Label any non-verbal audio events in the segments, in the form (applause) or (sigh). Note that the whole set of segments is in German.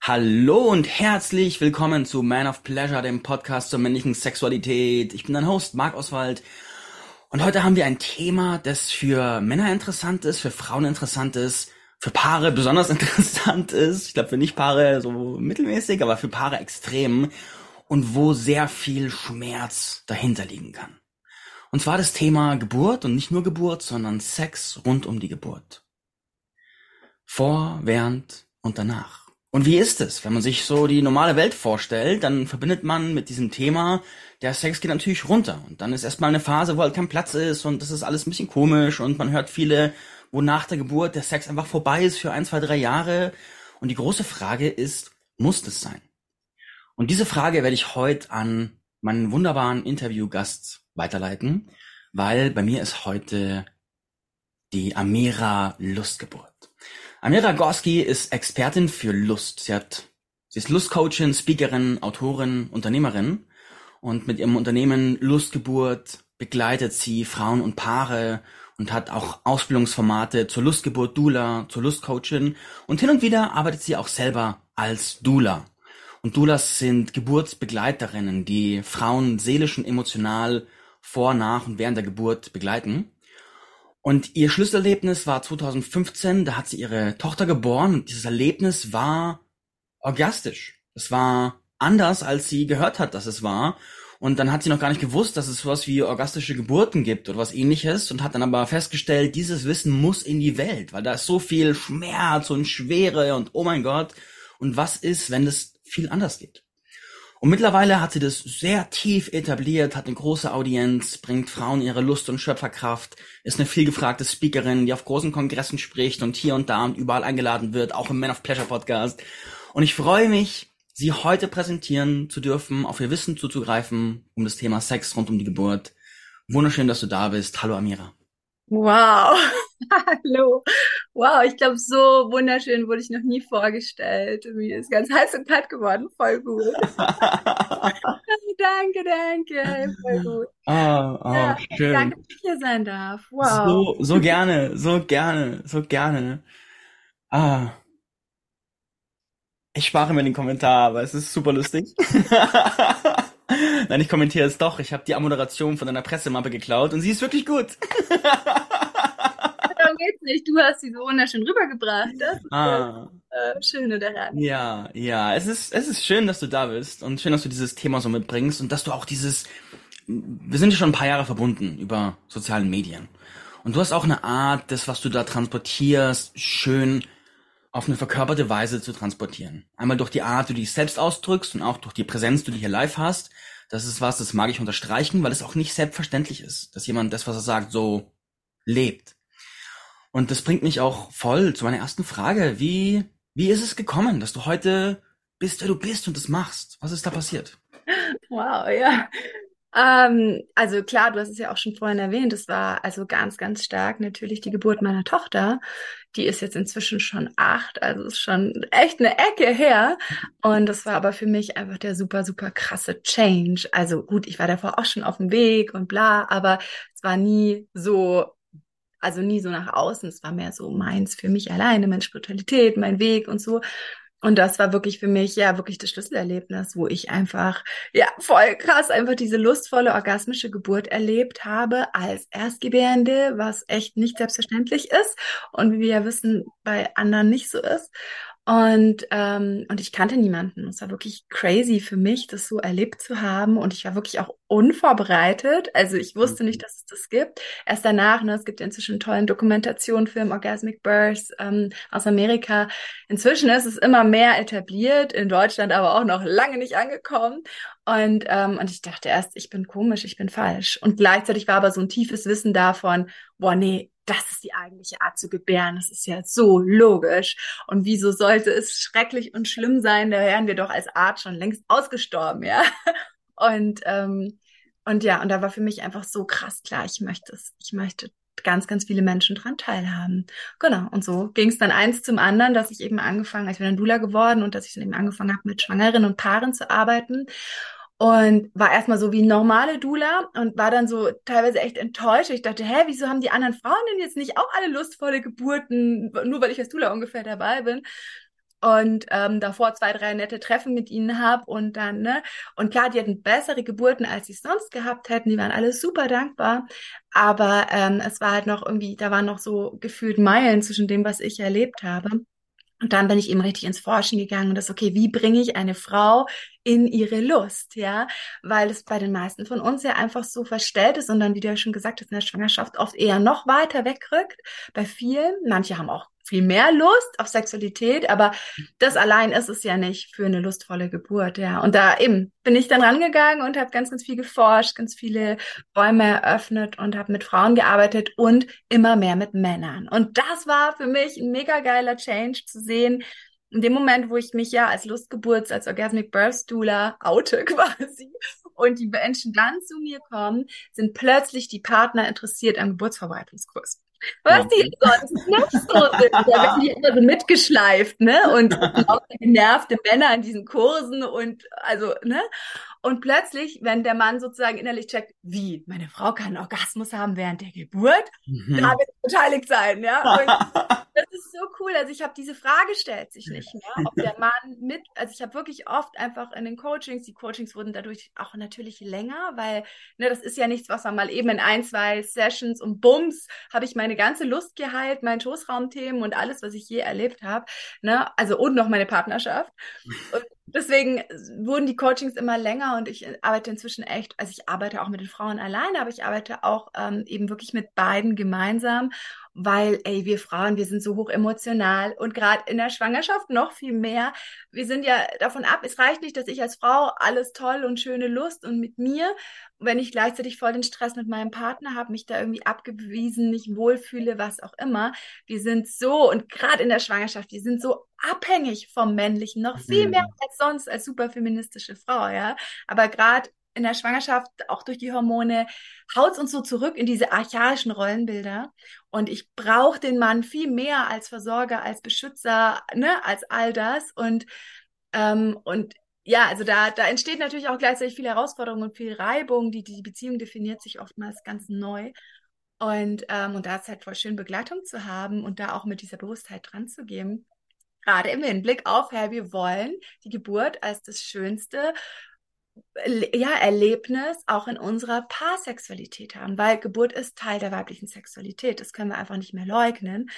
Hallo und herzlich willkommen zu Man of Pleasure, dem Podcast zur männlichen Sexualität. Ich bin dein Host, Marc Oswald. Und heute haben wir ein Thema, das für Männer interessant ist, für Frauen interessant ist, für Paare besonders (laughs) interessant ist. Ich glaube, für nicht Paare so mittelmäßig, aber für Paare extrem. Und wo sehr viel Schmerz dahinter liegen kann. Und zwar das Thema Geburt und nicht nur Geburt, sondern Sex rund um die Geburt. Vor, während und danach. Und wie ist es, wenn man sich so die normale Welt vorstellt, dann verbindet man mit diesem Thema, der Sex geht natürlich runter. Und dann ist erstmal eine Phase, wo halt kein Platz ist und das ist alles ein bisschen komisch und man hört viele, wo nach der Geburt der Sex einfach vorbei ist für ein, zwei, drei Jahre. Und die große Frage ist, muss das sein? Und diese Frage werde ich heute an meinen wunderbaren Interviewgast weiterleiten, weil bei mir ist heute die Amira Lustgeburt. Amira Gorski ist Expertin für Lust. Sie hat, sie ist Lustcoachin, Speakerin, Autorin, Unternehmerin und mit ihrem Unternehmen Lustgeburt begleitet sie Frauen und Paare und hat auch Ausbildungsformate zur Lustgeburt Dula, zur Lustcoachin und hin und wieder arbeitet sie auch selber als Dula. Und Doulas sind Geburtsbegleiterinnen, die Frauen seelisch und emotional vor, nach und während der Geburt begleiten. Und ihr Schlüsselerlebnis war 2015, da hat sie ihre Tochter geboren und dieses Erlebnis war orgastisch. Es war anders, als sie gehört hat, dass es war. Und dann hat sie noch gar nicht gewusst, dass es sowas wie orgastische Geburten gibt oder was ähnliches und hat dann aber festgestellt, dieses Wissen muss in die Welt, weil da ist so viel Schmerz und Schwere und oh mein Gott. Und was ist, wenn es viel anders geht? Und mittlerweile hat sie das sehr tief etabliert, hat eine große Audienz, bringt Frauen ihre Lust und Schöpferkraft, ist eine vielgefragte Speakerin, die auf großen Kongressen spricht und hier und da und überall eingeladen wird, auch im Man of Pleasure Podcast. Und ich freue mich, sie heute präsentieren zu dürfen, auf ihr Wissen zuzugreifen, um das Thema Sex rund um die Geburt. Wunderschön, dass du da bist. Hallo Amira. Wow, (laughs) hallo. Wow, ich glaube, so wunderschön wurde ich noch nie vorgestellt. Mir ist ganz heiß und kalt geworden. Voll gut. (laughs) (laughs) danke, danke. Voll gut. Oh, oh, ja, schön. Danke, dass ich hier sein darf. Wow. So, so gerne, so gerne, so gerne. Ah. Ich spare mir den Kommentar, aber es ist super lustig. (laughs) Nein, ich kommentiere es doch. Ich habe die Ammoderation von deiner Pressemappe geklaut und sie ist wirklich gut. Darum geht's nicht. Du hast sie so wunderschön rübergebracht. Das ist ah. das äh, Schöne daran. Ja, ja. Es ist, es ist schön, dass du da bist und schön, dass du dieses Thema so mitbringst und dass du auch dieses. Wir sind ja schon ein paar Jahre verbunden über sozialen Medien. Und du hast auch eine Art, das, was du da transportierst, schön auf eine verkörperte Weise zu transportieren. Einmal durch die Art, wie du dich selbst ausdrückst und auch durch die Präsenz, die du hier live hast. Das ist was, das mag ich unterstreichen, weil es auch nicht selbstverständlich ist, dass jemand das, was er sagt, so lebt. Und das bringt mich auch voll zu meiner ersten Frage. Wie, wie ist es gekommen, dass du heute bist, wer du bist und das machst? Was ist da passiert? Wow, ja. Ähm, also klar, du hast es ja auch schon vorhin erwähnt, es war also ganz, ganz stark natürlich die Geburt meiner Tochter. Die ist jetzt inzwischen schon acht, also ist schon echt eine Ecke her. Und das war aber für mich einfach der super, super krasse Change. Also gut, ich war davor auch schon auf dem Weg und bla, aber es war nie so also nie so nach außen, es war mehr so meins für mich alleine, meine Spiritualität, mein Weg und so. Und das war wirklich für mich ja wirklich das Schlüsselerlebnis, wo ich einfach ja voll krass einfach diese lustvolle orgasmische Geburt erlebt habe als Erstgebärende, was echt nicht selbstverständlich ist und wie wir ja wissen bei anderen nicht so ist. Und, ähm, und ich kannte niemanden. Es war wirklich crazy für mich, das so erlebt zu haben. Und ich war wirklich auch unvorbereitet. Also ich wusste nicht, mhm. dass es das gibt. Erst danach, ne, es gibt inzwischen einen tollen Dokumentationsfilm, Orgasmic Birth ähm, aus Amerika. Inzwischen ist es immer mehr etabliert, in Deutschland aber auch noch lange nicht angekommen. Und, ähm, und ich dachte erst, ich bin komisch, ich bin falsch. Und gleichzeitig war aber so ein tiefes Wissen davon, boah, nee, das ist die eigentliche Art zu gebären. Das ist ja so logisch. Und wieso sollte es schrecklich und schlimm sein? Da wären wir doch als Art schon längst ausgestorben, ja. (laughs) Und, ähm, und ja, und da war für mich einfach so krass klar, ich möchte es. Ich möchte ganz, ganz viele Menschen dran teilhaben. Genau. Und so ging es dann eins zum anderen, dass ich eben angefangen, ich bin dann Dula geworden und dass ich dann eben angefangen habe, mit Schwangeren und Paaren zu arbeiten und war erstmal so wie normale Dula und war dann so teilweise echt enttäuscht. Ich dachte, hä, wieso haben die anderen Frauen denn jetzt nicht auch alle lustvolle Geburten, nur weil ich als Dula ungefähr dabei bin? und ähm, davor zwei, drei nette Treffen mit ihnen habe und dann, ne, und klar, die hatten bessere Geburten, als sie sonst gehabt hätten, die waren alle super dankbar, aber ähm, es war halt noch irgendwie, da waren noch so gefühlt Meilen zwischen dem, was ich erlebt habe. Und dann bin ich eben richtig ins Forschen gegangen und das, okay, wie bringe ich eine Frau in ihre Lust, ja? Weil es bei den meisten von uns ja einfach so verstellt ist und dann, wie du ja schon gesagt hast, in der Schwangerschaft oft eher noch weiter wegrückt. Bei vielen, manche haben auch viel mehr Lust auf Sexualität, aber das allein ist es ja nicht für eine lustvolle Geburt, ja. Und da eben bin ich dann rangegangen und habe ganz, ganz viel geforscht, ganz viele Räume eröffnet und habe mit Frauen gearbeitet und immer mehr mit Männern. Und das war für mich ein mega geiler Change zu sehen, in dem Moment, wo ich mich ja als Lustgeburts, als Orgasmic Birth Doula oute (laughs) quasi und die Menschen dann zu mir kommen, sind plötzlich die Partner interessiert am Geburtsvorbereitungskurs. Was die sonst nicht so sind. Da werden die immer so mitgeschleift, ne? Und (laughs) auch genervte Männer in diesen Kursen und also, ne? Und plötzlich, wenn der Mann sozusagen innerlich checkt, wie, meine Frau kann einen Orgasmus haben während der Geburt, mhm. da wird beteiligt sein, ja. Und (laughs) das ist so cool. Also ich habe diese Frage stellt sich nicht mehr, ob der (laughs) Mann mit, also ich habe wirklich oft einfach in den Coachings, die Coachings wurden dadurch auch natürlich länger, weil, ne, das ist ja nichts, was man mal eben in ein, zwei Sessions und Bums habe ich meine ganze Lust geheilt, mein Schoßraumthemen und alles, was ich je erlebt habe, ne, also und noch meine Partnerschaft. Und deswegen wurden die Coachings immer länger und ich arbeite inzwischen echt, also ich arbeite auch mit den Frauen alleine, aber ich arbeite auch ähm, eben wirklich mit beiden gemeinsam, weil, ey, wir Frauen, wir sind so hoch emotional und gerade in der Schwangerschaft noch viel mehr. Wir sind ja davon ab, es reicht nicht, dass ich als Frau alles toll und schöne Lust und mit mir, wenn ich gleichzeitig voll den Stress mit meinem Partner habe, mich da irgendwie abgewiesen, nicht wohlfühle, was auch immer. Wir sind so und gerade in der Schwangerschaft, wir sind so abhängig vom Männlichen, noch viel mhm. mehr als sonst als superfeministische Frau, ja. Aber gerade in der Schwangerschaft, auch durch die Hormone, haut uns so zurück in diese archaischen Rollenbilder. Und ich brauche den Mann viel mehr als Versorger, als Beschützer, ne, als all das. Und, ähm, und ja, also da, da entsteht natürlich auch gleichzeitig viel Herausforderung und viel Reibung. Die, die Beziehung definiert sich oftmals ganz neu. Und, ähm, und da ist halt voll schön, Begleitung zu haben und da auch mit dieser Bewusstheit dran zu gehen gerade im Hinblick auf, hey, wir wollen die Geburt als das schönste ja, Erlebnis auch in unserer Paarsexualität haben, weil Geburt ist Teil der weiblichen Sexualität. Das können wir einfach nicht mehr leugnen.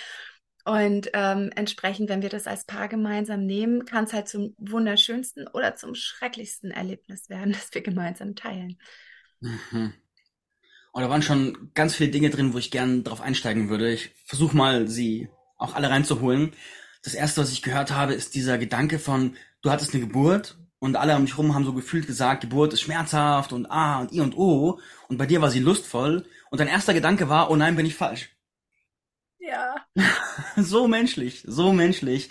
Und ähm, entsprechend, wenn wir das als Paar gemeinsam nehmen, kann es halt zum wunderschönsten oder zum schrecklichsten Erlebnis werden, (laughs) das wir gemeinsam teilen. Mhm. Und da waren schon ganz viele Dinge drin, wo ich gerne drauf einsteigen würde. Ich versuche mal, sie auch alle reinzuholen das erste, was ich gehört habe, ist dieser Gedanke von, du hattest eine Geburt und alle um dich rum haben so gefühlt gesagt, Geburt ist schmerzhaft und ah und i und o und bei dir war sie lustvoll und dein erster Gedanke war, oh nein, bin ich falsch. Ja. (laughs) so menschlich, so menschlich.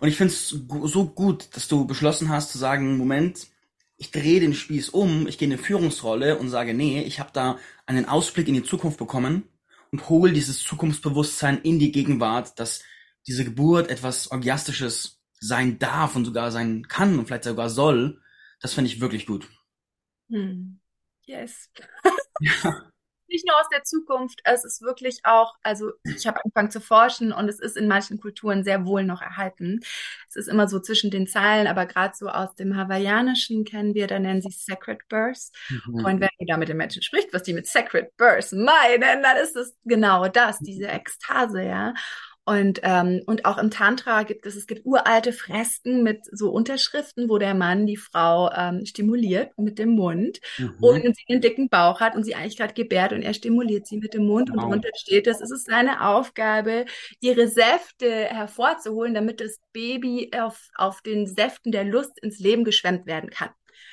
Und ich finde es so gut, dass du beschlossen hast zu sagen, Moment, ich drehe den Spieß um, ich gehe in eine Führungsrolle und sage, nee, ich habe da einen Ausblick in die Zukunft bekommen und hole dieses Zukunftsbewusstsein in die Gegenwart, dass diese Geburt etwas Orgiastisches sein darf und sogar sein kann und vielleicht sogar soll, das finde ich wirklich gut. Hm. Yes. ja. (laughs) Nicht nur aus der Zukunft, es ist wirklich auch, also ich habe angefangen zu forschen und es ist in manchen Kulturen sehr wohl noch erhalten. Es ist immer so zwischen den Zeilen, aber gerade so aus dem Hawaiianischen kennen wir, da nennen sie Sacred Birth. Mhm. Und wenn du da mit den Menschen spricht, was die mit Sacred Birth meinen, dann ist es genau das, diese Ekstase, ja. Und, ähm, und auch im Tantra gibt es, es gibt uralte Fresken mit so Unterschriften, wo der Mann die Frau ähm, stimuliert mit dem Mund mhm. und sie einen dicken Bauch hat und sie eigentlich gerade gebärt und er stimuliert sie mit dem Mund wow. und drunter steht, es ist seine Aufgabe, ihre Säfte hervorzuholen, damit das Baby auf, auf den Säften der Lust ins Leben geschwemmt werden kann.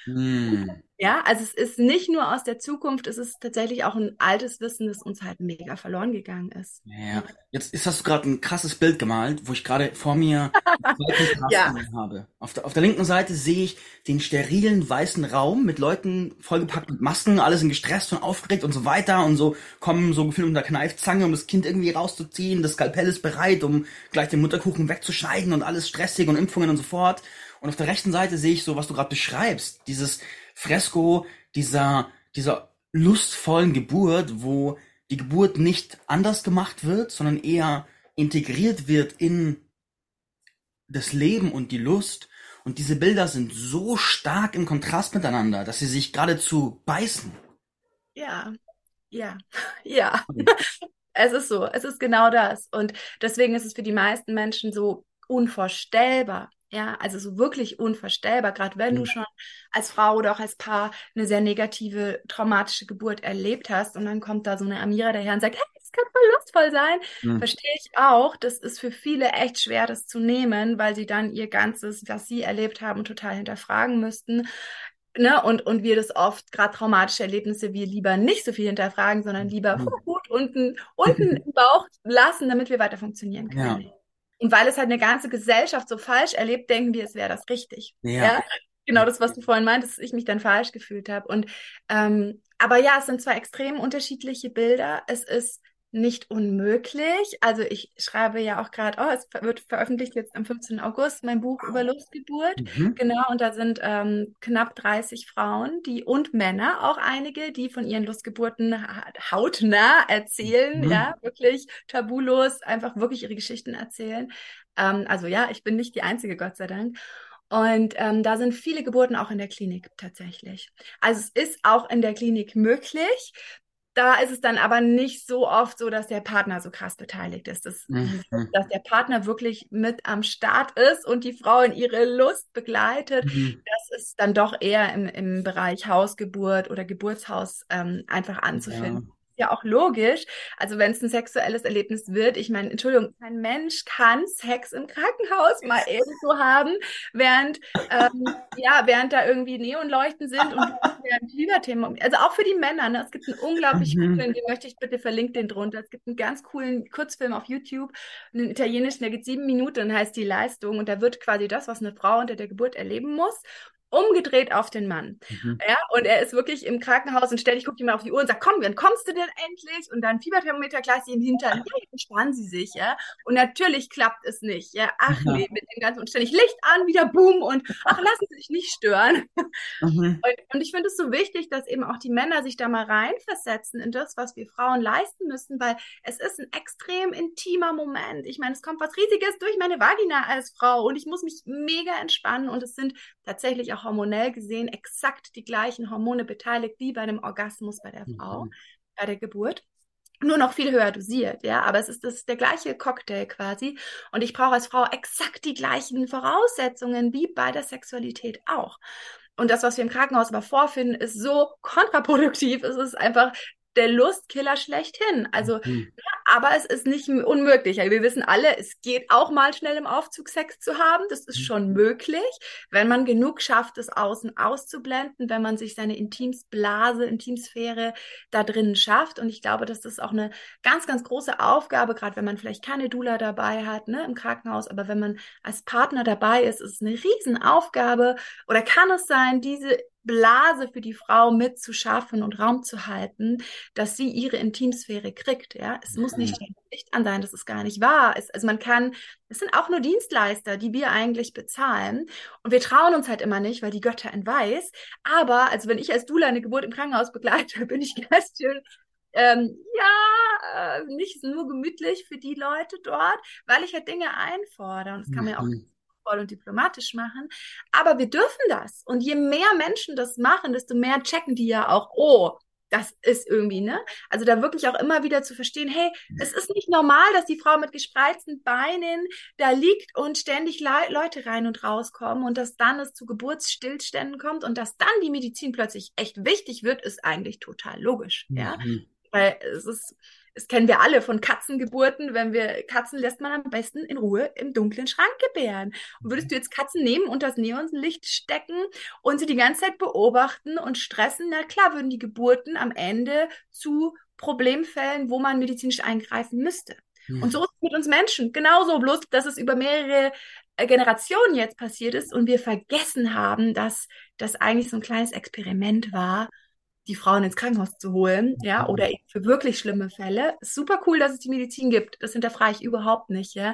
Mhm. Ja, also es ist nicht nur aus der Zukunft, es ist tatsächlich auch ein altes Wissen, das uns halt mega verloren gegangen ist. Ja, jetzt ist, hast du gerade ein krasses Bild gemalt, wo ich gerade vor mir (laughs) ja. habe. Auf der, auf der linken Seite sehe ich den sterilen weißen Raum mit Leuten vollgepackt mit Masken, alle sind gestresst und aufgeregt und so weiter und so kommen so gefühlt mit der Kneifzange, um das Kind irgendwie rauszuziehen, das Skalpell ist bereit, um gleich den Mutterkuchen wegzuschneiden und alles stressig und Impfungen und so fort. Und auf der rechten Seite sehe ich so, was du gerade beschreibst, dieses Fresko dieser, dieser lustvollen Geburt, wo die Geburt nicht anders gemacht wird, sondern eher integriert wird in das Leben und die Lust. Und diese Bilder sind so stark im Kontrast miteinander, dass sie sich geradezu beißen. Ja, ja, (laughs) ja. (laughs) Es ist so, es ist genau das. Und deswegen ist es für die meisten Menschen so unvorstellbar. Ja, also so wirklich unvorstellbar, gerade wenn du schon als Frau oder auch als Paar eine sehr negative, traumatische Geburt erlebt hast und dann kommt da so eine Amira daher und sagt, hey, das kann voll lustvoll sein. Mhm. Verstehe ich auch. Das ist für viele echt schwer, das zu nehmen, weil sie dann ihr ganzes, was sie erlebt haben, total hinterfragen müssten. Ne? Und, und wir das oft, gerade traumatische Erlebnisse, wir lieber nicht so viel hinterfragen, sondern lieber mhm. gut unten, unten (laughs) im Bauch lassen, damit wir weiter funktionieren können. Ja. Und weil es halt eine ganze Gesellschaft so falsch erlebt, denken wir, es wäre das richtig. Ja. ja. Genau das, was du vorhin meintest, dass ich mich dann falsch gefühlt habe. Und ähm, aber ja, es sind zwei extrem unterschiedliche Bilder. Es ist nicht unmöglich. Also ich schreibe ja auch gerade, oh, es wird veröffentlicht jetzt am 15. August mein Buch über Lustgeburt. Mhm. Genau, und da sind ähm, knapp 30 Frauen, die und Männer, auch einige, die von ihren Lustgeburten hautnah erzählen, mhm. ja, wirklich tabulos, einfach wirklich ihre Geschichten erzählen. Ähm, also ja, ich bin nicht die einzige, Gott sei Dank. Und ähm, da sind viele Geburten auch in der Klinik tatsächlich. Also es ist auch in der Klinik möglich. Da ist es dann aber nicht so oft so, dass der Partner so krass beteiligt ist. Das, mhm. Dass der Partner wirklich mit am Start ist und die Frau in ihre Lust begleitet. Mhm. Das ist dann doch eher im, im Bereich Hausgeburt oder Geburtshaus ähm, einfach anzufinden. Ja ja auch logisch. Also wenn es ein sexuelles Erlebnis wird, ich meine, Entschuldigung, kein Mensch kann Sex im Krankenhaus mal eben so haben, während ähm, ja, während da irgendwie Neonleuchten sind und (laughs) während. Also auch für die Männer, ne? Es gibt einen unglaublich mhm. coolen, den möchte ich bitte verlinken den drunter. Es gibt einen ganz coolen Kurzfilm auf YouTube, einen italienischen, der geht sieben Minuten und heißt die Leistung und da wird quasi das, was eine Frau unter der Geburt erleben muss umgedreht auf den Mann. Mhm. Ja, und er ist wirklich im Krankenhaus und ständig guckt ihm auf die Uhr und sagt, komm, wann kommst du denn endlich? Und dann Fieberthermometer gleich im Hintern. (laughs) Ja, entspannen Sie sich, ja. Und natürlich klappt es nicht, ja. Ach ja. nee, mit dem ganzen und ständig Licht an, wieder boom und ach, lassen Sie sich nicht stören. (laughs) Mhm. Und, und, ich finde es so wichtig, dass eben auch die Männer sich da mal reinversetzen in das, was wir Frauen leisten müssen, weil es ist ein extrem intimer Moment. Ich meine, es kommt was Riesiges durch meine Vagina als Frau und ich muss mich mega entspannen und es sind tatsächlich auch hormonell gesehen exakt die gleichen Hormone beteiligt wie bei einem Orgasmus bei der Frau, mhm. bei der Geburt nur noch viel höher dosiert, ja, aber es ist das der gleiche Cocktail quasi und ich brauche als Frau exakt die gleichen Voraussetzungen wie bei der Sexualität auch. Und das, was wir im Krankenhaus aber vorfinden, ist so kontraproduktiv. Es ist einfach der Lustkiller schlechthin. Also, mhm. ja, aber es ist nicht unmöglich. Wir wissen alle, es geht auch mal schnell im Aufzug Sex zu haben. Das ist schon möglich, wenn man genug schafft, es außen auszublenden, wenn man sich seine Intimsblase, Intimsphäre da drinnen schafft. Und ich glaube, dass das auch eine ganz, ganz große Aufgabe, gerade wenn man vielleicht keine Dula dabei hat, ne, im Krankenhaus, aber wenn man als Partner dabei ist, ist es eine Riesenaufgabe oder kann es sein, diese Blase für die Frau mitzuschaffen und Raum zu halten, dass sie ihre Intimsphäre kriegt. Ja, es muss nicht mhm. Licht an sein, das ist gar nicht wahr. Es, also man kann, es sind auch nur Dienstleister, die wir eigentlich bezahlen. Und wir trauen uns halt immer nicht, weil die Götter in Weiß. Aber, also wenn ich als Dula eine Geburt im Krankenhaus begleite, (laughs) bin ich ganz schön ähm, ja, äh, nicht nur gemütlich für die Leute dort, weil ich halt Dinge einfordere. Und das kann man ja auch liebevoll und diplomatisch machen. Aber wir dürfen das. Und je mehr Menschen das machen, desto mehr checken die ja auch, oh, das ist irgendwie, ne? Also da wirklich auch immer wieder zu verstehen, hey, es ist nicht normal, dass die Frau mit gespreizten Beinen da liegt und ständig Le Leute rein und rauskommen und dass dann es zu Geburtsstillständen kommt und dass dann die Medizin plötzlich echt wichtig wird, ist eigentlich total logisch, mhm. ja? Weil es ist, das kennen wir alle von Katzengeburten. Wenn wir Katzen lässt man am besten in Ruhe im dunklen Schrank gebären. Und würdest du jetzt Katzen nehmen und das Neonlicht stecken und sie die ganze Zeit beobachten und stressen, na klar würden die Geburten am Ende zu Problemfällen, wo man medizinisch eingreifen müsste. Mhm. Und so ist es mit uns Menschen. Genauso, bloß, dass es über mehrere äh, Generationen jetzt passiert ist und wir vergessen haben, dass das eigentlich so ein kleines Experiment war, die Frauen ins Krankenhaus zu holen, ja, mhm. oder eben für wirklich schlimme Fälle. Super cool, dass es die Medizin gibt. Das hinterfrage ich überhaupt nicht, ja.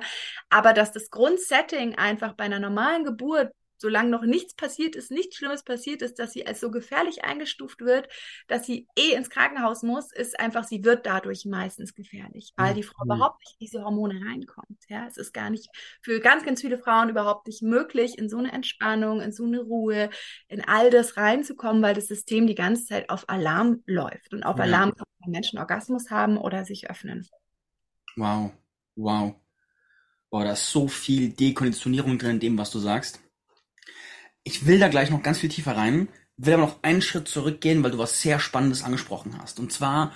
Aber dass das Grundsetting einfach bei einer normalen Geburt solange noch nichts passiert ist, nichts Schlimmes passiert ist, dass sie als so gefährlich eingestuft wird, dass sie eh ins Krankenhaus muss, ist einfach, sie wird dadurch meistens gefährlich, weil die Frau mhm. überhaupt nicht in diese Hormone reinkommt. Ja, es ist gar nicht für ganz, ganz viele Frauen überhaupt nicht möglich, in so eine Entspannung, in so eine Ruhe, in all das reinzukommen, weil das System die ganze Zeit auf Alarm läuft und auf ja. Alarm kann Menschen Orgasmus haben oder sich öffnen. Wow, wow. Boah, da ist so viel Dekonditionierung drin in dem, was du sagst. Ich will da gleich noch ganz viel tiefer rein, will aber noch einen Schritt zurückgehen, weil du was sehr Spannendes angesprochen hast. Und zwar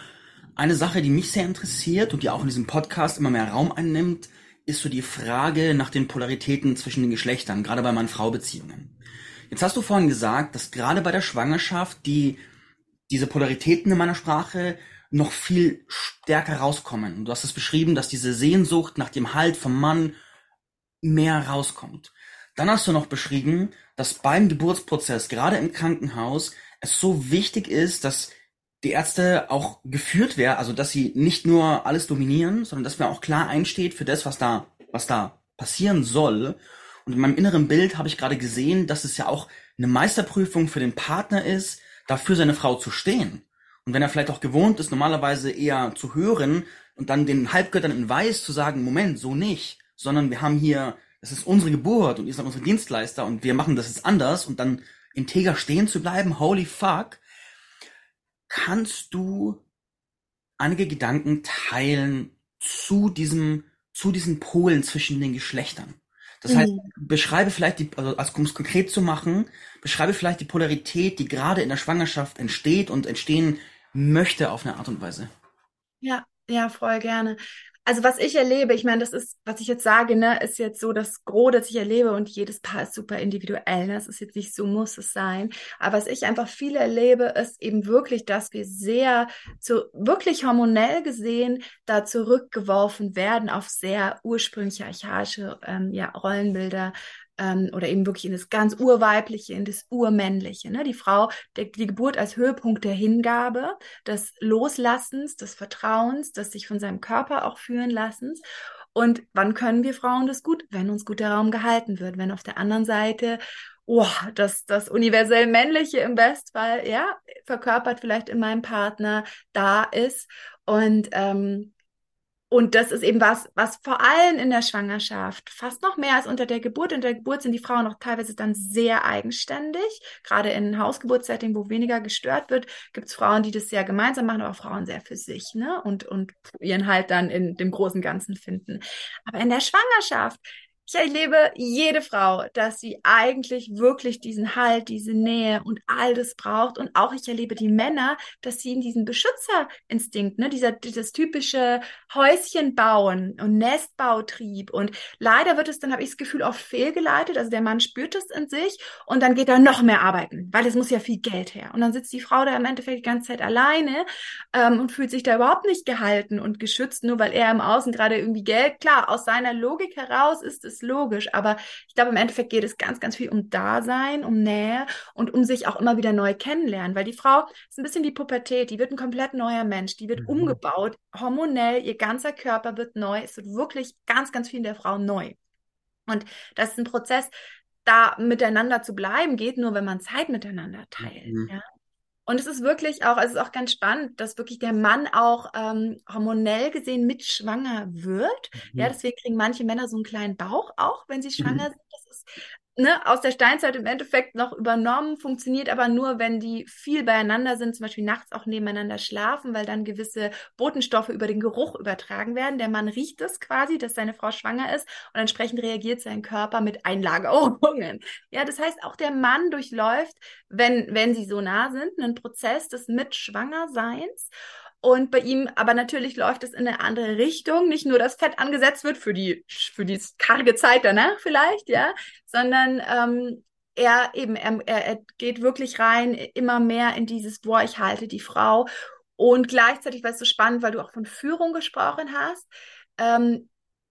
eine Sache, die mich sehr interessiert und die auch in diesem Podcast immer mehr Raum einnimmt, ist so die Frage nach den Polaritäten zwischen den Geschlechtern, gerade bei Mann-Frau-Beziehungen. Jetzt hast du vorhin gesagt, dass gerade bei der Schwangerschaft die, diese Polaritäten in meiner Sprache noch viel stärker rauskommen. Du hast es beschrieben, dass diese Sehnsucht nach dem Halt vom Mann mehr rauskommt. Dann hast du noch beschrieben, dass beim Geburtsprozess, gerade im Krankenhaus, es so wichtig ist, dass die Ärzte auch geführt werden, also dass sie nicht nur alles dominieren, sondern dass man auch klar einsteht für das, was da, was da passieren soll. Und in meinem inneren Bild habe ich gerade gesehen, dass es ja auch eine Meisterprüfung für den Partner ist, dafür seine Frau zu stehen. Und wenn er vielleicht auch gewohnt ist, normalerweise eher zu hören und dann den Halbgöttern in Weiß zu sagen, Moment, so nicht, sondern wir haben hier, das ist unsere Geburt und ihr seid unsere Dienstleister und wir machen das jetzt anders und dann integer stehen zu bleiben, holy fuck, kannst du einige Gedanken teilen zu diesem, zu diesen Polen zwischen den Geschlechtern? Das heißt, mhm. beschreibe vielleicht die, also um es konkret zu machen, beschreibe vielleicht die Polarität, die gerade in der Schwangerschaft entsteht und entstehen möchte auf eine Art und Weise. Ja, ja, voll gerne. Also was ich erlebe, ich meine, das ist, was ich jetzt sage, ne, ist jetzt so das Gros, das ich erlebe und jedes Paar ist super individuell. Ne? Das ist jetzt nicht so muss es sein. Aber was ich einfach viel erlebe, ist eben wirklich, dass wir sehr zu wirklich hormonell gesehen da zurückgeworfen werden auf sehr ursprüngliche archaische ähm, ja, Rollenbilder, ähm, oder eben wirklich in das ganz Urweibliche, in das Urmännliche. Ne? Die Frau, der, die Geburt als Höhepunkt der Hingabe, des Loslassens, des Vertrauens, des sich von seinem Körper auch führen lassens. Und wann können wir Frauen das gut? Wenn uns gut der Raum gehalten wird, wenn auf der anderen Seite oh, das, das universell Männliche im Bestfall, ja, verkörpert vielleicht in meinem Partner da ist. Und ähm, und das ist eben was, was vor allem in der Schwangerschaft, fast noch mehr als unter der Geburt. Unter der Geburt sind die Frauen noch teilweise dann sehr eigenständig. Gerade in Hausgeburtssetting, wo weniger gestört wird, gibt es Frauen, die das sehr gemeinsam machen, aber Frauen sehr für sich, ne? Und, und ihren Halt dann in dem großen Ganzen finden. Aber in der Schwangerschaft ich erlebe jede Frau, dass sie eigentlich wirklich diesen Halt, diese Nähe und all das braucht. Und auch ich erlebe die Männer, dass sie in diesen Beschützerinstinkt, ne, dieser, dieses typische Häuschen bauen und Nestbautrieb. Und leider wird es dann, habe ich das Gefühl, oft fehlgeleitet. Also der Mann spürt es in sich und dann geht er noch mehr arbeiten, weil es muss ja viel Geld her. Und dann sitzt die Frau da im Endeffekt die ganze Zeit alleine ähm, und fühlt sich da überhaupt nicht gehalten und geschützt, nur weil er im Außen gerade irgendwie Geld, klar, aus seiner Logik heraus ist es ist logisch, aber ich glaube, im Endeffekt geht es ganz, ganz viel um Dasein, um Nähe und um sich auch immer wieder neu kennenlernen, weil die Frau ist ein bisschen wie Pubertät, die wird ein komplett neuer Mensch, die wird mhm. umgebaut, hormonell, ihr ganzer Körper wird neu, es wird wirklich ganz, ganz viel in der Frau neu. Und das ist ein Prozess, da miteinander zu bleiben, geht nur, wenn man Zeit miteinander teilt. Mhm. Ja? Und es ist wirklich auch, es ist auch ganz spannend, dass wirklich der Mann auch ähm, hormonell gesehen mit schwanger wird. Mhm. Ja, deswegen kriegen manche Männer so einen kleinen Bauch auch, wenn sie schwanger mhm. sind. Das ist ne, aus der Steinzeit im Endeffekt noch übernommen, funktioniert aber nur, wenn die viel beieinander sind, zum Beispiel nachts auch nebeneinander schlafen, weil dann gewisse Botenstoffe über den Geruch übertragen werden. Der Mann riecht es quasi, dass seine Frau schwanger ist und entsprechend reagiert sein Körper mit Einlagerungen. Ja, das heißt, auch der Mann durchläuft, wenn, wenn sie so nah sind, einen Prozess des Mitschwangerseins. Und bei ihm aber natürlich läuft es in eine andere Richtung. Nicht nur, dass Fett angesetzt wird für die, für die karge Zeit danach vielleicht, ja, sondern ähm, er eben, er, er geht wirklich rein immer mehr in dieses, boah, ich halte die Frau. Und gleichzeitig war es so spannend, weil du auch von Führung gesprochen hast. Ähm,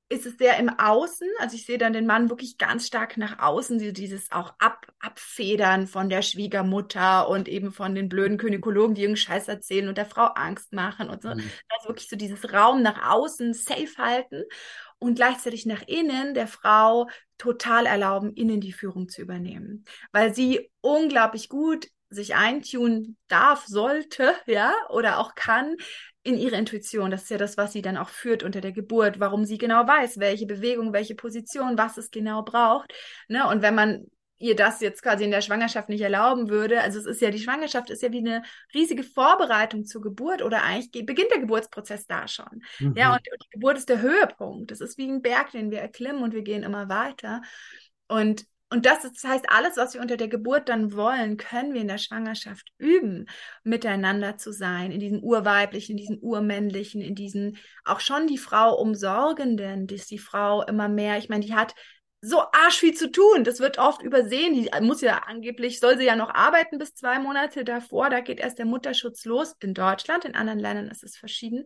ist es sehr im Außen. Also ich sehe dann den Mann wirklich ganz stark nach außen, dieses auch Ab Abfedern von der Schwiegermutter und eben von den blöden Gynäkologen, die irgendeinen Scheiß erzählen und der Frau Angst machen und so. Mhm. Also wirklich so dieses Raum nach außen safe halten und gleichzeitig nach innen der Frau total erlauben, ihnen die Führung zu übernehmen, weil sie unglaublich gut sich eintun darf, sollte, ja, oder auch kann in ihre Intuition. Das ist ja das, was sie dann auch führt unter der Geburt, warum sie genau weiß, welche Bewegung, welche Position, was es genau braucht. Ne? Und wenn man ihr das jetzt quasi in der Schwangerschaft nicht erlauben würde. Also es ist ja, die Schwangerschaft ist ja wie eine riesige Vorbereitung zur Geburt oder eigentlich beginnt der Geburtsprozess da schon. Mhm. Ja, und, und die Geburt ist der Höhepunkt. Das ist wie ein Berg, den wir erklimmen und wir gehen immer weiter. Und und das, ist, das heißt, alles, was wir unter der Geburt dann wollen, können wir in der Schwangerschaft üben, miteinander zu sein, in diesen urweiblichen, in diesen urmännlichen, in diesen auch schon die Frau umsorgenden, dass die Frau immer mehr, ich meine, die hat so arsch viel zu tun. Das wird oft übersehen. Die muss ja angeblich, soll sie ja noch arbeiten bis zwei Monate davor. Da geht erst der Mutterschutz los in Deutschland. In anderen Ländern ist es verschieden.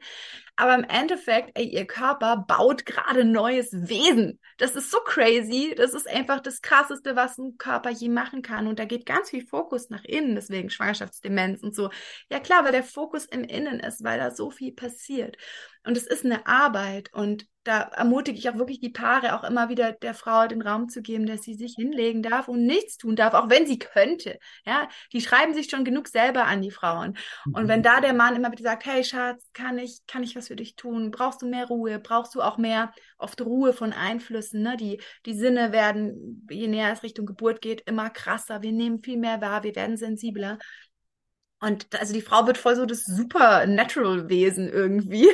Aber im Endeffekt, ey, ihr Körper baut gerade neues Wesen. Das ist so crazy. Das ist einfach das Krasseste, was ein Körper je machen kann. Und da geht ganz viel Fokus nach innen. Deswegen Schwangerschaftsdemenz und so. Ja klar, weil der Fokus im Innen ist, weil da so viel passiert. Und es ist eine Arbeit. Und da ermutige ich auch wirklich die Paare, auch immer wieder der Frau den Raum zu geben, dass sie sich hinlegen darf und nichts tun darf, auch wenn sie könnte. Ja, die schreiben sich schon genug selber an die Frauen. Und wenn mhm. da der Mann immer wieder sagt, hey Schatz, kann ich, kann ich was für dich tun? Brauchst du mehr Ruhe? Brauchst du auch mehr oft Ruhe von Einflüssen? Ne? Die, die Sinne werden, je näher es Richtung Geburt geht, immer krasser. Wir nehmen viel mehr wahr, wir werden sensibler. Und also die Frau wird voll so das Supernatural-Wesen irgendwie.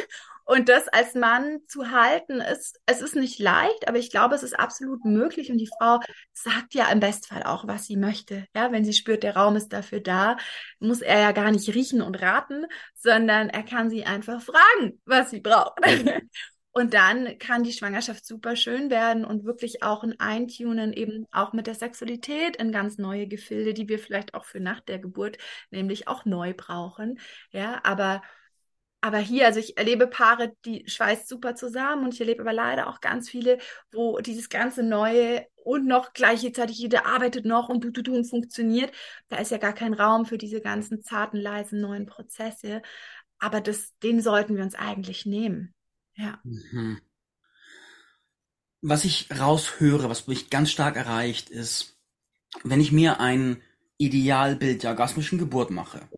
Und das als Mann zu halten, ist, es ist nicht leicht, aber ich glaube, es ist absolut möglich. Und die Frau sagt ja im Bestfall auch, was sie möchte. Ja, wenn sie spürt, der Raum ist dafür da, muss er ja gar nicht riechen und raten, sondern er kann sie einfach fragen, was sie braucht. (laughs) Und dann kann die Schwangerschaft super schön werden und wirklich auch ein Eintunen eben auch mit der Sexualität in ganz neue Gefilde, die wir vielleicht auch für nach der Geburt nämlich auch neu brauchen. Ja, aber aber hier, also ich erlebe Paare, die schweißt super zusammen und ich erlebe aber leider auch ganz viele, wo dieses ganze Neue und noch gleichzeitig jeder arbeitet noch und du, du, du und funktioniert. Da ist ja gar kein Raum für diese ganzen zarten, leisen neuen Prozesse. Aber das, den sollten wir uns eigentlich nehmen. Ja. Mhm. Was ich raushöre, was mich ganz stark erreicht, ist, wenn ich mir ein Idealbild der orgasmischen Geburt mache,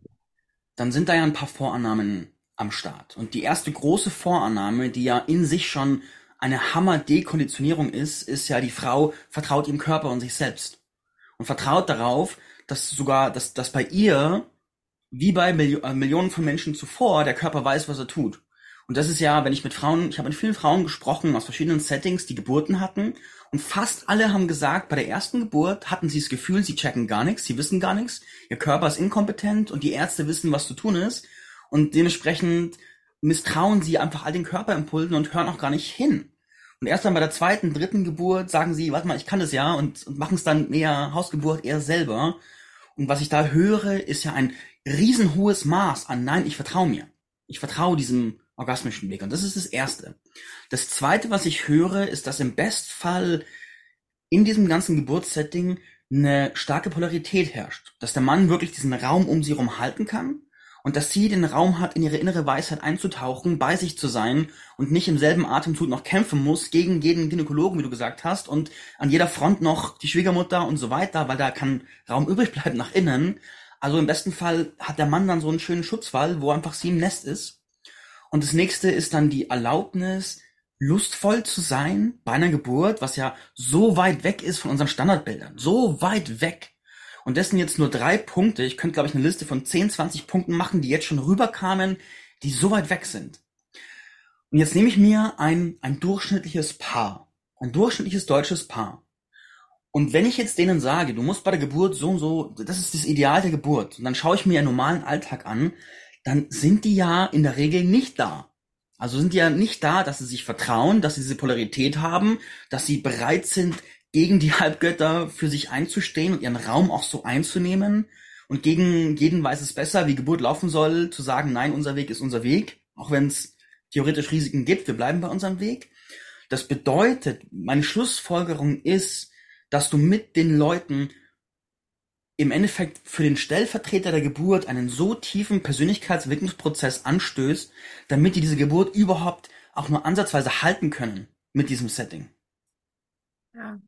dann sind da ja ein paar Vorannahmen am Start. Und die erste große Vorannahme, die ja in sich schon eine Hammer-Dekonditionierung ist, ist ja, die Frau vertraut ihrem Körper und sich selbst. Und vertraut darauf, dass sogar, dass, dass bei ihr, wie bei Milio äh, Millionen von Menschen zuvor, der Körper weiß, was er tut. Und das ist ja, wenn ich mit Frauen, ich habe mit vielen Frauen gesprochen aus verschiedenen Settings, die Geburten hatten. Und fast alle haben gesagt, bei der ersten Geburt hatten sie das Gefühl, sie checken gar nichts, sie wissen gar nichts, ihr Körper ist inkompetent und die Ärzte wissen, was zu tun ist und dementsprechend misstrauen sie einfach all den Körperimpulsen und hören auch gar nicht hin. Und erst dann bei der zweiten, dritten Geburt sagen sie, warte mal, ich kann das ja und, und machen es dann mehr Hausgeburt eher selber. Und was ich da höre, ist ja ein riesenhohes Maß an Nein, ich vertraue mir. Ich vertraue diesem orgasmischen Weg. Und das ist das Erste. Das Zweite, was ich höre, ist, dass im Bestfall in diesem ganzen Geburtssetting eine starke Polarität herrscht. Dass der Mann wirklich diesen Raum um sie herum halten kann und dass sie den Raum hat, in ihre innere Weisheit einzutauchen, bei sich zu sein und nicht im selben Atemzug noch kämpfen muss gegen jeden Gynäkologen, wie du gesagt hast, und an jeder Front noch die Schwiegermutter und so weiter, weil da kann Raum übrig bleiben nach innen. Also im besten Fall hat der Mann dann so einen schönen Schutzwall, wo einfach sie im Nest ist. Und das nächste ist dann die Erlaubnis, lustvoll zu sein bei einer Geburt, was ja so weit weg ist von unseren Standardbildern. So weit weg. Und das sind jetzt nur drei Punkte. Ich könnte, glaube ich, eine Liste von 10, 20 Punkten machen, die jetzt schon rüberkamen, die so weit weg sind. Und jetzt nehme ich mir ein, ein durchschnittliches Paar. Ein durchschnittliches deutsches Paar. Und wenn ich jetzt denen sage, du musst bei der Geburt so und so, das ist das Ideal der Geburt, und dann schaue ich mir ihren normalen Alltag an, dann sind die ja in der Regel nicht da. Also sind die ja nicht da, dass sie sich vertrauen, dass sie diese Polarität haben, dass sie bereit sind, gegen die Halbgötter für sich einzustehen und ihren Raum auch so einzunehmen und gegen jeden weiß es besser, wie Geburt laufen soll, zu sagen, nein, unser Weg ist unser Weg, auch wenn es theoretisch Risiken gibt, wir bleiben bei unserem Weg. Das bedeutet, meine Schlussfolgerung ist, dass du mit den Leuten im Endeffekt für den Stellvertreter der Geburt einen so tiefen Persönlichkeitsentwicklungsprozess anstößt, damit die diese Geburt überhaupt auch nur ansatzweise halten können mit diesem Setting. Ja,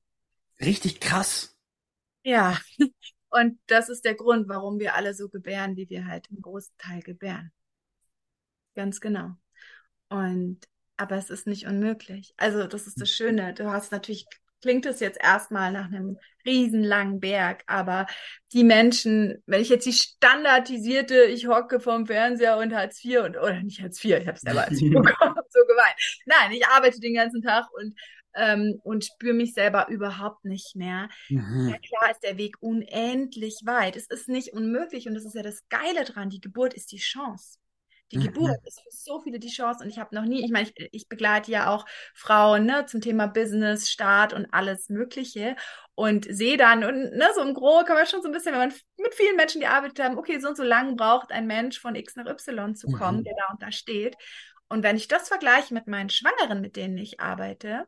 Richtig krass. Ja, (laughs) und das ist der Grund, warum wir alle so gebären, wie wir halt im Großteil gebären. Ganz genau. Und aber es ist nicht unmöglich. Also das ist das Schöne. Du hast natürlich klingt es jetzt erstmal nach einem riesenlangen Berg, aber die Menschen, wenn ich jetzt die standardisierte, ich hocke vom Fernseher und Hartz IV und oder nicht Hartz IV, ich habe es selber IV bekommen, (laughs) so gemeint. Nein, ich arbeite den ganzen Tag und ähm, und spüre mich selber überhaupt nicht mehr. Mhm. Ja, klar ist der Weg unendlich weit. Es ist nicht unmöglich und das ist ja das Geile dran. Die Geburt ist die Chance. Die mhm. Geburt ist für so viele die Chance und ich habe noch nie, ich meine, ich, ich, begleite ja auch Frauen ne, zum Thema Business, Start und alles Mögliche und sehe dann, und ne, so im Gro kann man schon so ein bisschen, wenn man mit vielen Menschen gearbeitet haben, okay, so und so lang braucht ein Mensch von X nach Y zu kommen, mhm. der da und da steht. Und wenn ich das vergleiche mit meinen Schwangeren, mit denen ich arbeite,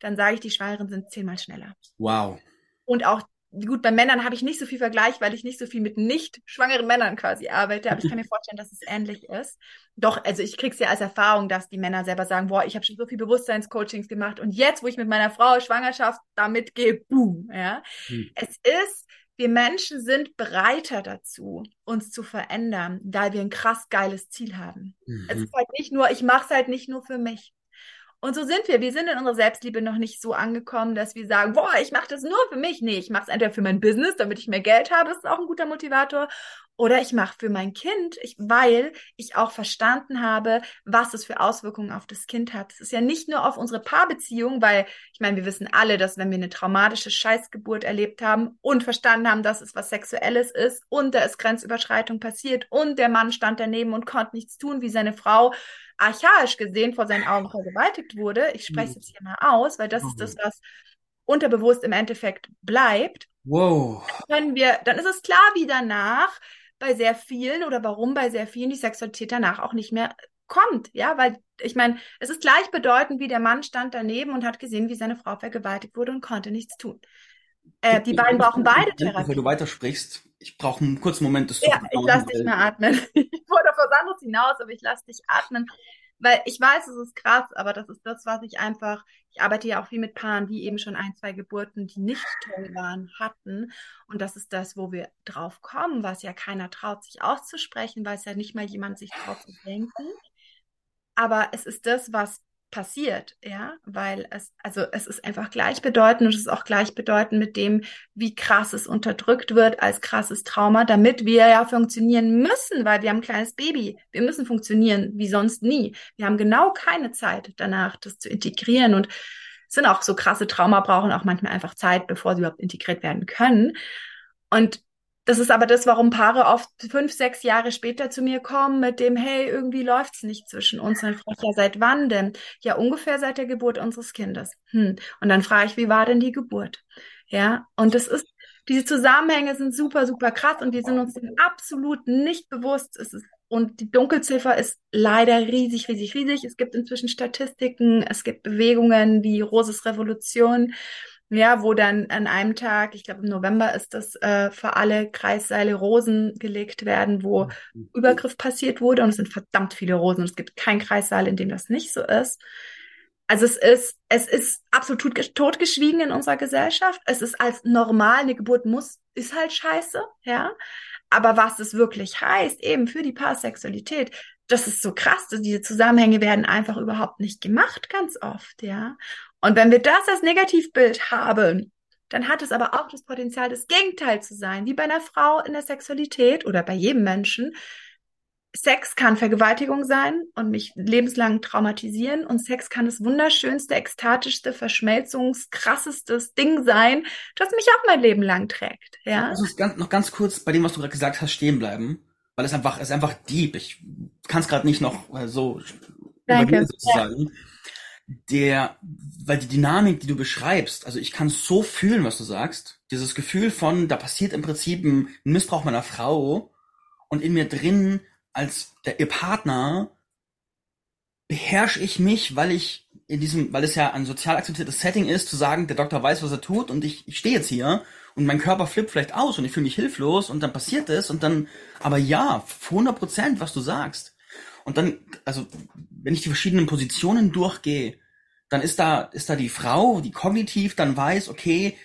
dann sage ich, die Schwangeren sind zehnmal schneller. Wow. Und auch gut, bei Männern habe ich nicht so viel Vergleich, weil ich nicht so viel mit nicht schwangeren Männern quasi arbeite, aber ich kann mir vorstellen, dass es ähnlich ist. Doch, also ich kriege es ja als Erfahrung, dass die Männer selber sagen, boah, ich habe schon so viel Bewusstseinscoachings gemacht und jetzt, wo ich mit meiner Frau Schwangerschaft damit gehe, boom, ja. Hm. Es ist, wir Menschen sind bereiter dazu, uns zu verändern, da wir ein krass geiles Ziel haben. Mhm. Es ist halt nicht nur, ich mache es halt nicht nur für mich. Und so sind wir. Wir sind in unserer Selbstliebe noch nicht so angekommen, dass wir sagen, boah, ich mache das nur für mich. Nee, ich mache es entweder für mein Business, damit ich mehr Geld habe, das ist auch ein guter Motivator. Oder ich mache für mein Kind, ich, weil ich auch verstanden habe, was es für Auswirkungen auf das Kind hat. Es ist ja nicht nur auf unsere Paarbeziehung, weil ich meine, wir wissen alle, dass wenn wir eine traumatische Scheißgeburt erlebt haben und verstanden haben, dass es was Sexuelles ist und da ist Grenzüberschreitung passiert und der Mann stand daneben und konnte nichts tun, wie seine Frau archaisch gesehen vor seinen Augen vergewaltigt wurde. Ich spreche es jetzt hier mal aus, weil das ist das, mhm. was unterbewusst im Endeffekt bleibt. Wow. Dann können wir, dann ist es klar, wie danach bei sehr vielen oder warum bei sehr vielen die Sexualität danach auch nicht mehr kommt, ja, weil ich meine, es ist gleichbedeutend, wie der Mann stand daneben und hat gesehen, wie seine Frau vergewaltigt wurde und konnte nichts tun. Äh, die beiden brauchen beide Therapie. Wenn du weitersprichst, ich brauche einen kurzen Moment, das Ja, ich lasse dich mal atmen. (laughs) Ich wollte auf was anderes hinaus, aber ich lasse dich atmen, weil ich weiß, es ist krass, aber das ist das, was ich einfach, ich arbeite ja auch viel mit Paaren, die eben schon ein, zwei Geburten, die nicht toll waren, hatten. Und das ist das, wo wir drauf kommen, was ja keiner traut, sich auszusprechen, weil es ja nicht mal jemand sich traut zu denken. Aber es ist das, was passiert, ja, weil es, also es ist einfach gleichbedeutend und es ist auch gleichbedeutend mit dem, wie krass es unterdrückt wird als krasses Trauma, damit wir ja funktionieren müssen, weil wir haben ein kleines Baby. Wir müssen funktionieren wie sonst nie. Wir haben genau keine Zeit danach, das zu integrieren und sind auch so krasse Trauma brauchen auch manchmal einfach Zeit, bevor sie überhaupt integriert werden können. Und das ist aber das, warum Paare oft fünf, sechs Jahre später zu mir kommen mit dem, hey, irgendwie läuft's nicht zwischen uns. Und dann frage ich, seit wann denn? Ja, ungefähr seit der Geburt unseres Kindes. Hm. Und dann frage ich, wie war denn die Geburt? Ja, und das ist, diese Zusammenhänge sind super, super krass und wir sind uns absolut nicht bewusst. Es ist, und die Dunkelziffer ist leider riesig, riesig, riesig. Es gibt inzwischen Statistiken, es gibt Bewegungen wie Roses Revolution ja, wo dann an einem Tag, ich glaube im November ist das äh, für alle Kreisseile Rosen gelegt werden, wo mhm. Übergriff passiert wurde und es sind verdammt viele Rosen und es gibt kein Kreissaal, in dem das nicht so ist. Also es ist, es ist absolut totgeschwiegen in unserer Gesellschaft. Es ist als normal, eine Geburt muss, ist halt scheiße, ja. Aber was es wirklich heißt, eben für die Paarsexualität, das ist so krass, dass diese Zusammenhänge werden einfach überhaupt nicht gemacht, ganz oft, ja. Und wenn wir das als Negativbild haben, dann hat es aber auch das Potenzial, das Gegenteil zu sein, wie bei einer Frau in der Sexualität oder bei jedem Menschen. Sex kann Vergewaltigung sein und mich lebenslang traumatisieren und Sex kann das wunderschönste, ekstatischste, verschmelzungskrassestes Ding sein, das mich auch mein Leben lang trägt. Ja. Also ganz, noch ganz kurz bei dem, was du gerade gesagt hast, stehen bleiben, weil es einfach, es ist einfach deep. Ich kann es gerade nicht noch äh, so Danke. sozusagen. Ja der, weil die Dynamik, die du beschreibst, also ich kann so fühlen, was du sagst. Dieses Gefühl von, da passiert im Prinzip ein Missbrauch meiner Frau und in mir drin als der, ihr Partner beherrsche ich mich, weil ich in diesem, weil es ja ein sozial akzeptiertes Setting ist, zu sagen, der Doktor weiß, was er tut und ich, ich stehe jetzt hier und mein Körper flippt vielleicht aus und ich fühle mich hilflos und dann passiert es und dann, aber ja, 100 Prozent, was du sagst. Und dann, also, wenn ich die verschiedenen Positionen durchgehe, dann ist da, ist da die Frau, die kognitiv dann weiß, okay,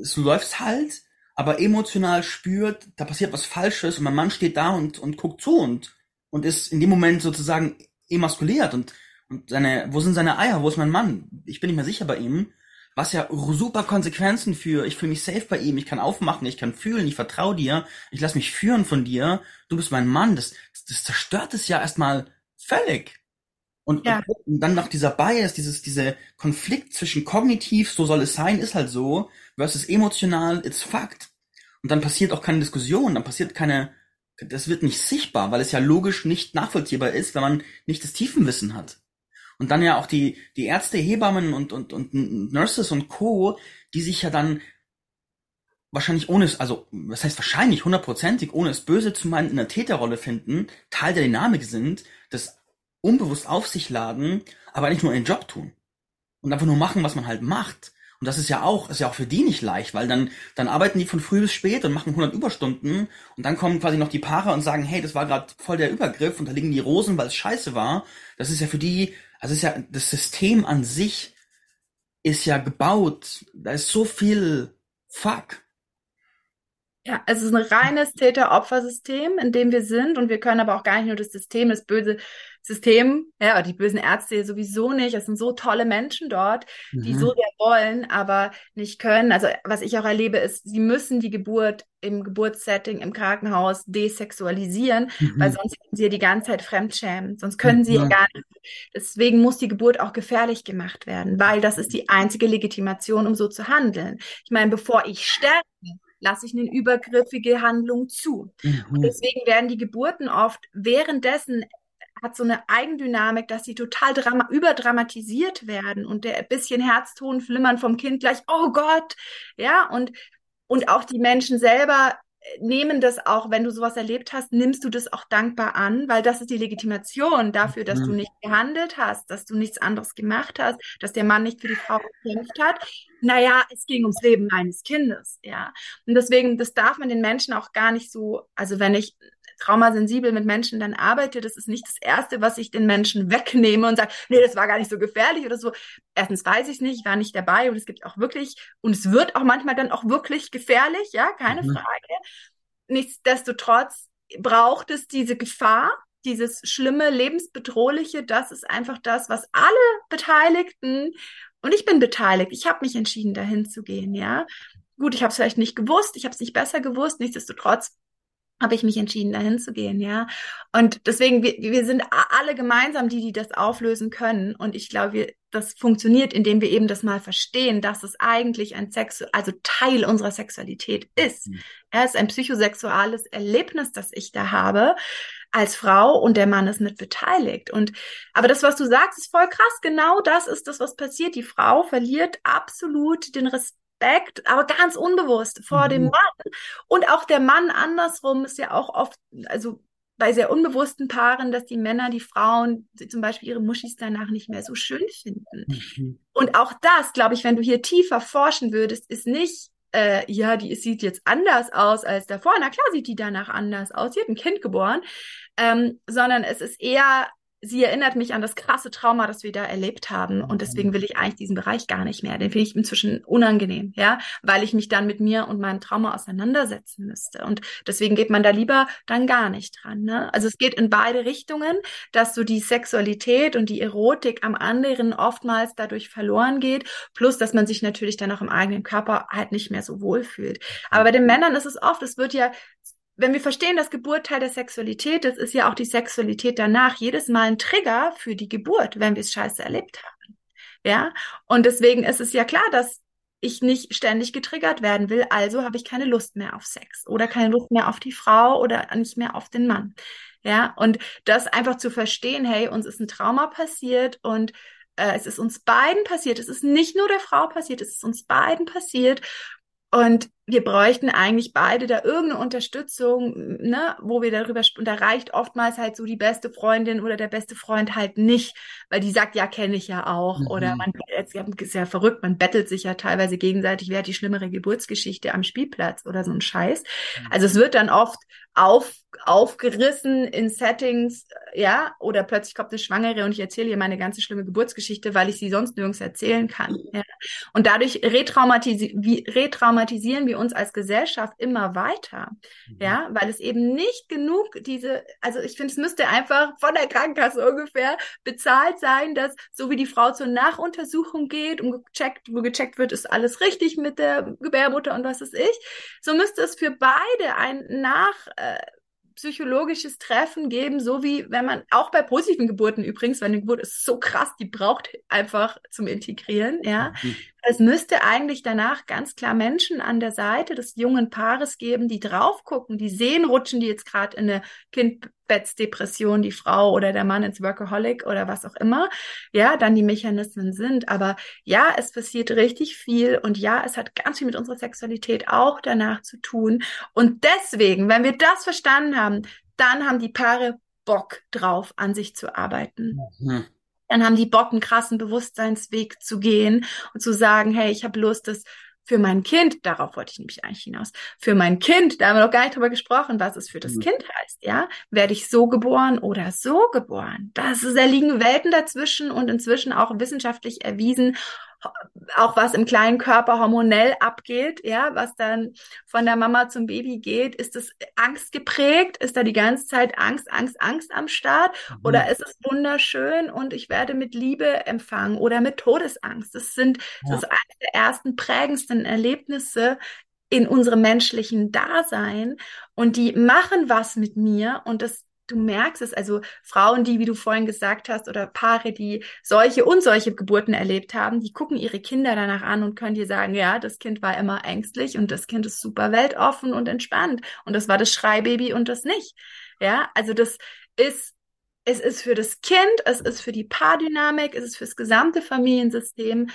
es läuft halt, aber emotional spürt, da passiert was Falsches und mein Mann steht da und, und guckt zu und, und ist in dem Moment sozusagen emaskuliert und, und seine, wo sind seine Eier, wo ist mein Mann? Ich bin nicht mehr sicher bei ihm. Was ja super Konsequenzen für, ich fühle mich safe bei ihm, ich kann aufmachen, ich kann fühlen, ich vertraue dir, ich lass mich führen von dir, du bist mein Mann, das, das zerstört es ja erstmal völlig. Und, ja. und dann noch dieser Bias, dieses, diese Konflikt zwischen kognitiv, so soll es sein, ist halt so, versus emotional, it's fact. Und dann passiert auch keine Diskussion, dann passiert keine, das wird nicht sichtbar, weil es ja logisch nicht nachvollziehbar ist, wenn man nicht das Tiefenwissen hat. Und dann ja auch die, die Ärzte, Hebammen und, und, und Nurses und Co., die sich ja dann wahrscheinlich ohne es, also was heißt wahrscheinlich hundertprozentig, ohne es böse zu meinen, in der Täterrolle finden, Teil der Dynamik sind, das unbewusst auf sich laden, aber nicht nur ihren Job tun. Und einfach nur machen, was man halt macht. Und das ist ja auch, ist ja auch für die nicht leicht, weil dann, dann arbeiten die von früh bis spät und machen 100 Überstunden und dann kommen quasi noch die Paare und sagen, hey, das war gerade voll der Übergriff und da liegen die Rosen, weil es scheiße war. Das ist ja für die, also ist ja, das System an sich ist ja gebaut, da ist so viel Fuck. Ja, es ist ein reines Täter-Opfer-System, in dem wir sind und wir können aber auch gar nicht nur das System, das böse System, ja, die bösen Ärzte sowieso nicht. Es sind so tolle Menschen dort, die mhm. so sehr wollen, aber nicht können. Also was ich auch erlebe, ist, sie müssen die Geburt im Geburtssetting im Krankenhaus desexualisieren, mhm. weil sonst können sie ja die ganze Zeit fremdschämen. Sonst können sie ja gar nicht. Deswegen muss die Geburt auch gefährlich gemacht werden, weil das ist die einzige Legitimation, um so zu handeln. Ich meine, bevor ich sterbe, lasse ich eine übergriffige Handlung zu. Mhm. Und deswegen werden die Geburten oft währenddessen hat so eine Eigendynamik, dass sie total drama überdramatisiert werden und der bisschen Herzton flimmern vom Kind gleich, oh Gott, ja, und, und auch die Menschen selber nehmen das auch, wenn du sowas erlebt hast, nimmst du das auch dankbar an, weil das ist die Legitimation dafür, dass mhm. du nicht gehandelt hast, dass du nichts anderes gemacht hast, dass der Mann nicht für die Frau gekämpft hat. Naja, es ging ums Leben meines Kindes, ja. Und deswegen, das darf man den Menschen auch gar nicht so, also wenn ich traumasensibel mit Menschen dann arbeite, das ist nicht das Erste, was ich den Menschen wegnehme und sage, nee, das war gar nicht so gefährlich oder so. Erstens weiß ich es nicht, ich war nicht dabei und es gibt auch wirklich, und es wird auch manchmal dann auch wirklich gefährlich, ja, keine mhm. Frage. Nichtsdestotrotz braucht es diese Gefahr, dieses schlimme, lebensbedrohliche, das ist einfach das, was alle Beteiligten, und ich bin beteiligt, ich habe mich entschieden, dahin zu gehen, ja. Gut, ich habe es vielleicht nicht gewusst, ich habe es nicht besser gewusst, nichtsdestotrotz habe ich mich entschieden, dahin zu gehen, ja. Und deswegen, wir, wir sind alle gemeinsam die, die das auflösen können. Und ich glaube, wir, das funktioniert, indem wir eben das mal verstehen, dass es eigentlich ein Sex, also Teil unserer Sexualität ist. Mhm. Ja, es ist ein psychosexuales Erlebnis, das ich da habe als Frau und der Mann ist mit beteiligt. Und aber das, was du sagst, ist voll krass. Genau das ist das, was passiert. Die Frau verliert absolut den Respekt Respekt, aber ganz unbewusst vor mhm. dem Mann. Und auch der Mann andersrum ist ja auch oft, also bei sehr unbewussten Paaren, dass die Männer, die Frauen zum Beispiel ihre Muschis danach nicht mehr so schön finden. Mhm. Und auch das, glaube ich, wenn du hier tiefer forschen würdest, ist nicht, äh, ja, die sieht jetzt anders aus als davor. Na klar sieht die danach anders aus. Sie hat ein Kind geboren. Ähm, sondern es ist eher sie erinnert mich an das krasse Trauma, das wir da erlebt haben. Und deswegen will ich eigentlich diesen Bereich gar nicht mehr. Den finde ich inzwischen unangenehm, ja, weil ich mich dann mit mir und meinem Trauma auseinandersetzen müsste. Und deswegen geht man da lieber dann gar nicht dran. Ne? Also es geht in beide Richtungen, dass so die Sexualität und die Erotik am anderen oftmals dadurch verloren geht. Plus, dass man sich natürlich dann auch im eigenen Körper halt nicht mehr so wohl fühlt. Aber bei den Männern ist es oft, es wird ja wenn wir verstehen, dass Geburt Teil der Sexualität ist, ist ja auch die Sexualität danach jedes Mal ein Trigger für die Geburt, wenn wir es scheiße erlebt haben. Ja, und deswegen ist es ja klar, dass ich nicht ständig getriggert werden will, also habe ich keine Lust mehr auf Sex oder keine Lust mehr auf die Frau oder nicht mehr auf den Mann. Ja, und das einfach zu verstehen, hey, uns ist ein Trauma passiert und äh, es ist uns beiden passiert. Es ist nicht nur der Frau passiert, es ist uns beiden passiert. Und wir bräuchten eigentlich beide da irgendeine Unterstützung, ne, wo wir darüber, und da reicht oftmals halt so die beste Freundin oder der beste Freund halt nicht, weil die sagt, ja, kenne ich ja auch. Mhm. Oder man ist ja verrückt, man bettelt sich ja teilweise gegenseitig, wer hat die schlimmere Geburtsgeschichte am Spielplatz oder so ein Scheiß. Mhm. Also es wird dann oft auf, aufgerissen in Settings, ja, oder plötzlich kommt eine Schwangere und ich erzähle ihr meine ganze schlimme Geburtsgeschichte, weil ich sie sonst nirgends erzählen kann. Ja. Und dadurch retraumatisi wie, retraumatisieren wir uns als Gesellschaft immer weiter, mhm. ja, weil es eben nicht genug diese, also ich finde, es müsste einfach von der Krankenkasse ungefähr bezahlt sein, dass so wie die Frau zur Nachuntersuchung geht und gecheckt, wo gecheckt wird, ist alles richtig mit der Gebärmutter und was ist ich, so müsste es für beide ein Nach äh, psychologisches Treffen geben, so wie wenn man auch bei positiven Geburten übrigens, weil eine Geburt ist so krass, die braucht einfach zum Integrieren, ja. Mhm. Es müsste eigentlich danach ganz klar Menschen an der Seite des jungen Paares geben, die drauf gucken, die sehen, rutschen die jetzt gerade in eine Kindbettsdepression, die Frau oder der Mann ins Workaholic oder was auch immer. Ja, dann die Mechanismen sind. Aber ja, es passiert richtig viel und ja, es hat ganz viel mit unserer Sexualität auch danach zu tun. Und deswegen, wenn wir das verstanden haben, dann haben die Paare Bock drauf, an sich zu arbeiten. Mhm dann haben die Bock, einen krassen Bewusstseinsweg zu gehen und zu sagen, hey, ich habe Lust, das für mein Kind, darauf wollte ich nämlich eigentlich hinaus, für mein Kind, da haben wir noch gar nicht drüber gesprochen, was es für das mhm. Kind heißt, ja, werde ich so geboren oder so geboren. Das ist, da liegen Welten dazwischen und inzwischen auch wissenschaftlich erwiesen, auch was im kleinen Körper hormonell abgeht, ja, was dann von der Mama zum Baby geht, ist es Angst geprägt? Ist da die ganze Zeit Angst, Angst, Angst am Start? Mhm. Oder ist es wunderschön und ich werde mit Liebe empfangen oder mit Todesangst? Das sind, ja. das ist eines der ersten prägendsten Erlebnisse in unserem menschlichen Dasein und die machen was mit mir und das du merkst es, also Frauen, die, wie du vorhin gesagt hast, oder Paare, die solche und solche Geburten erlebt haben, die gucken ihre Kinder danach an und können dir sagen, ja, das Kind war immer ängstlich und das Kind ist super weltoffen und entspannt und das war das Schreibaby und das nicht. Ja, also das ist es ist für das Kind, es ist für die Paardynamik, es ist fürs gesamte Familiensystem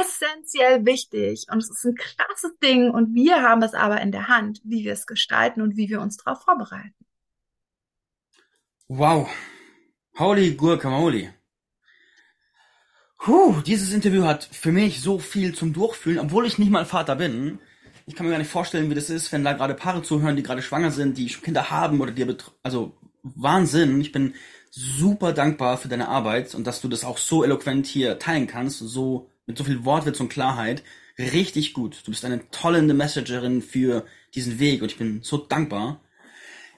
essentiell wichtig und es ist ein krasses Ding und wir haben es aber in der Hand, wie wir es gestalten und wie wir uns darauf vorbereiten. Wow. Holy Guacamole. Puh, dieses Interview hat für mich so viel zum Durchfühlen, obwohl ich nicht mal Vater bin. Ich kann mir gar nicht vorstellen, wie das ist, wenn da gerade Paare zuhören, die gerade schwanger sind, die Kinder haben oder die also Wahnsinn. Ich bin super dankbar für deine Arbeit und dass du das auch so eloquent hier teilen kannst, so mit so viel Wortwitz und Klarheit. Richtig gut. Du bist eine tolle Messengerin für diesen Weg und ich bin so dankbar.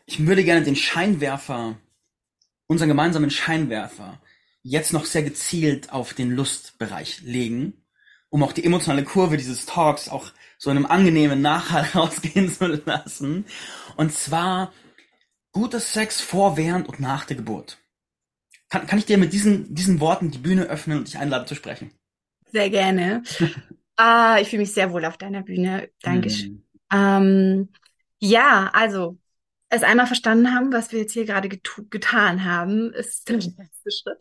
Ich würde gerne den Scheinwerfer unseren gemeinsamen Scheinwerfer jetzt noch sehr gezielt auf den Lustbereich legen, um auch die emotionale Kurve dieses Talks auch so in einem angenehmen Nachhall (laughs) rausgehen zu lassen. Und zwar guter Sex vor, während und nach der Geburt. Kann, kann ich dir mit diesen, diesen Worten die Bühne öffnen und dich einladen zu sprechen? Sehr gerne. (laughs) ah, ich fühle mich sehr wohl auf deiner Bühne. Dankeschön. Mm. Ähm, ja, also es einmal verstanden haben, was wir jetzt hier gerade getan haben, ist der nächste Schritt.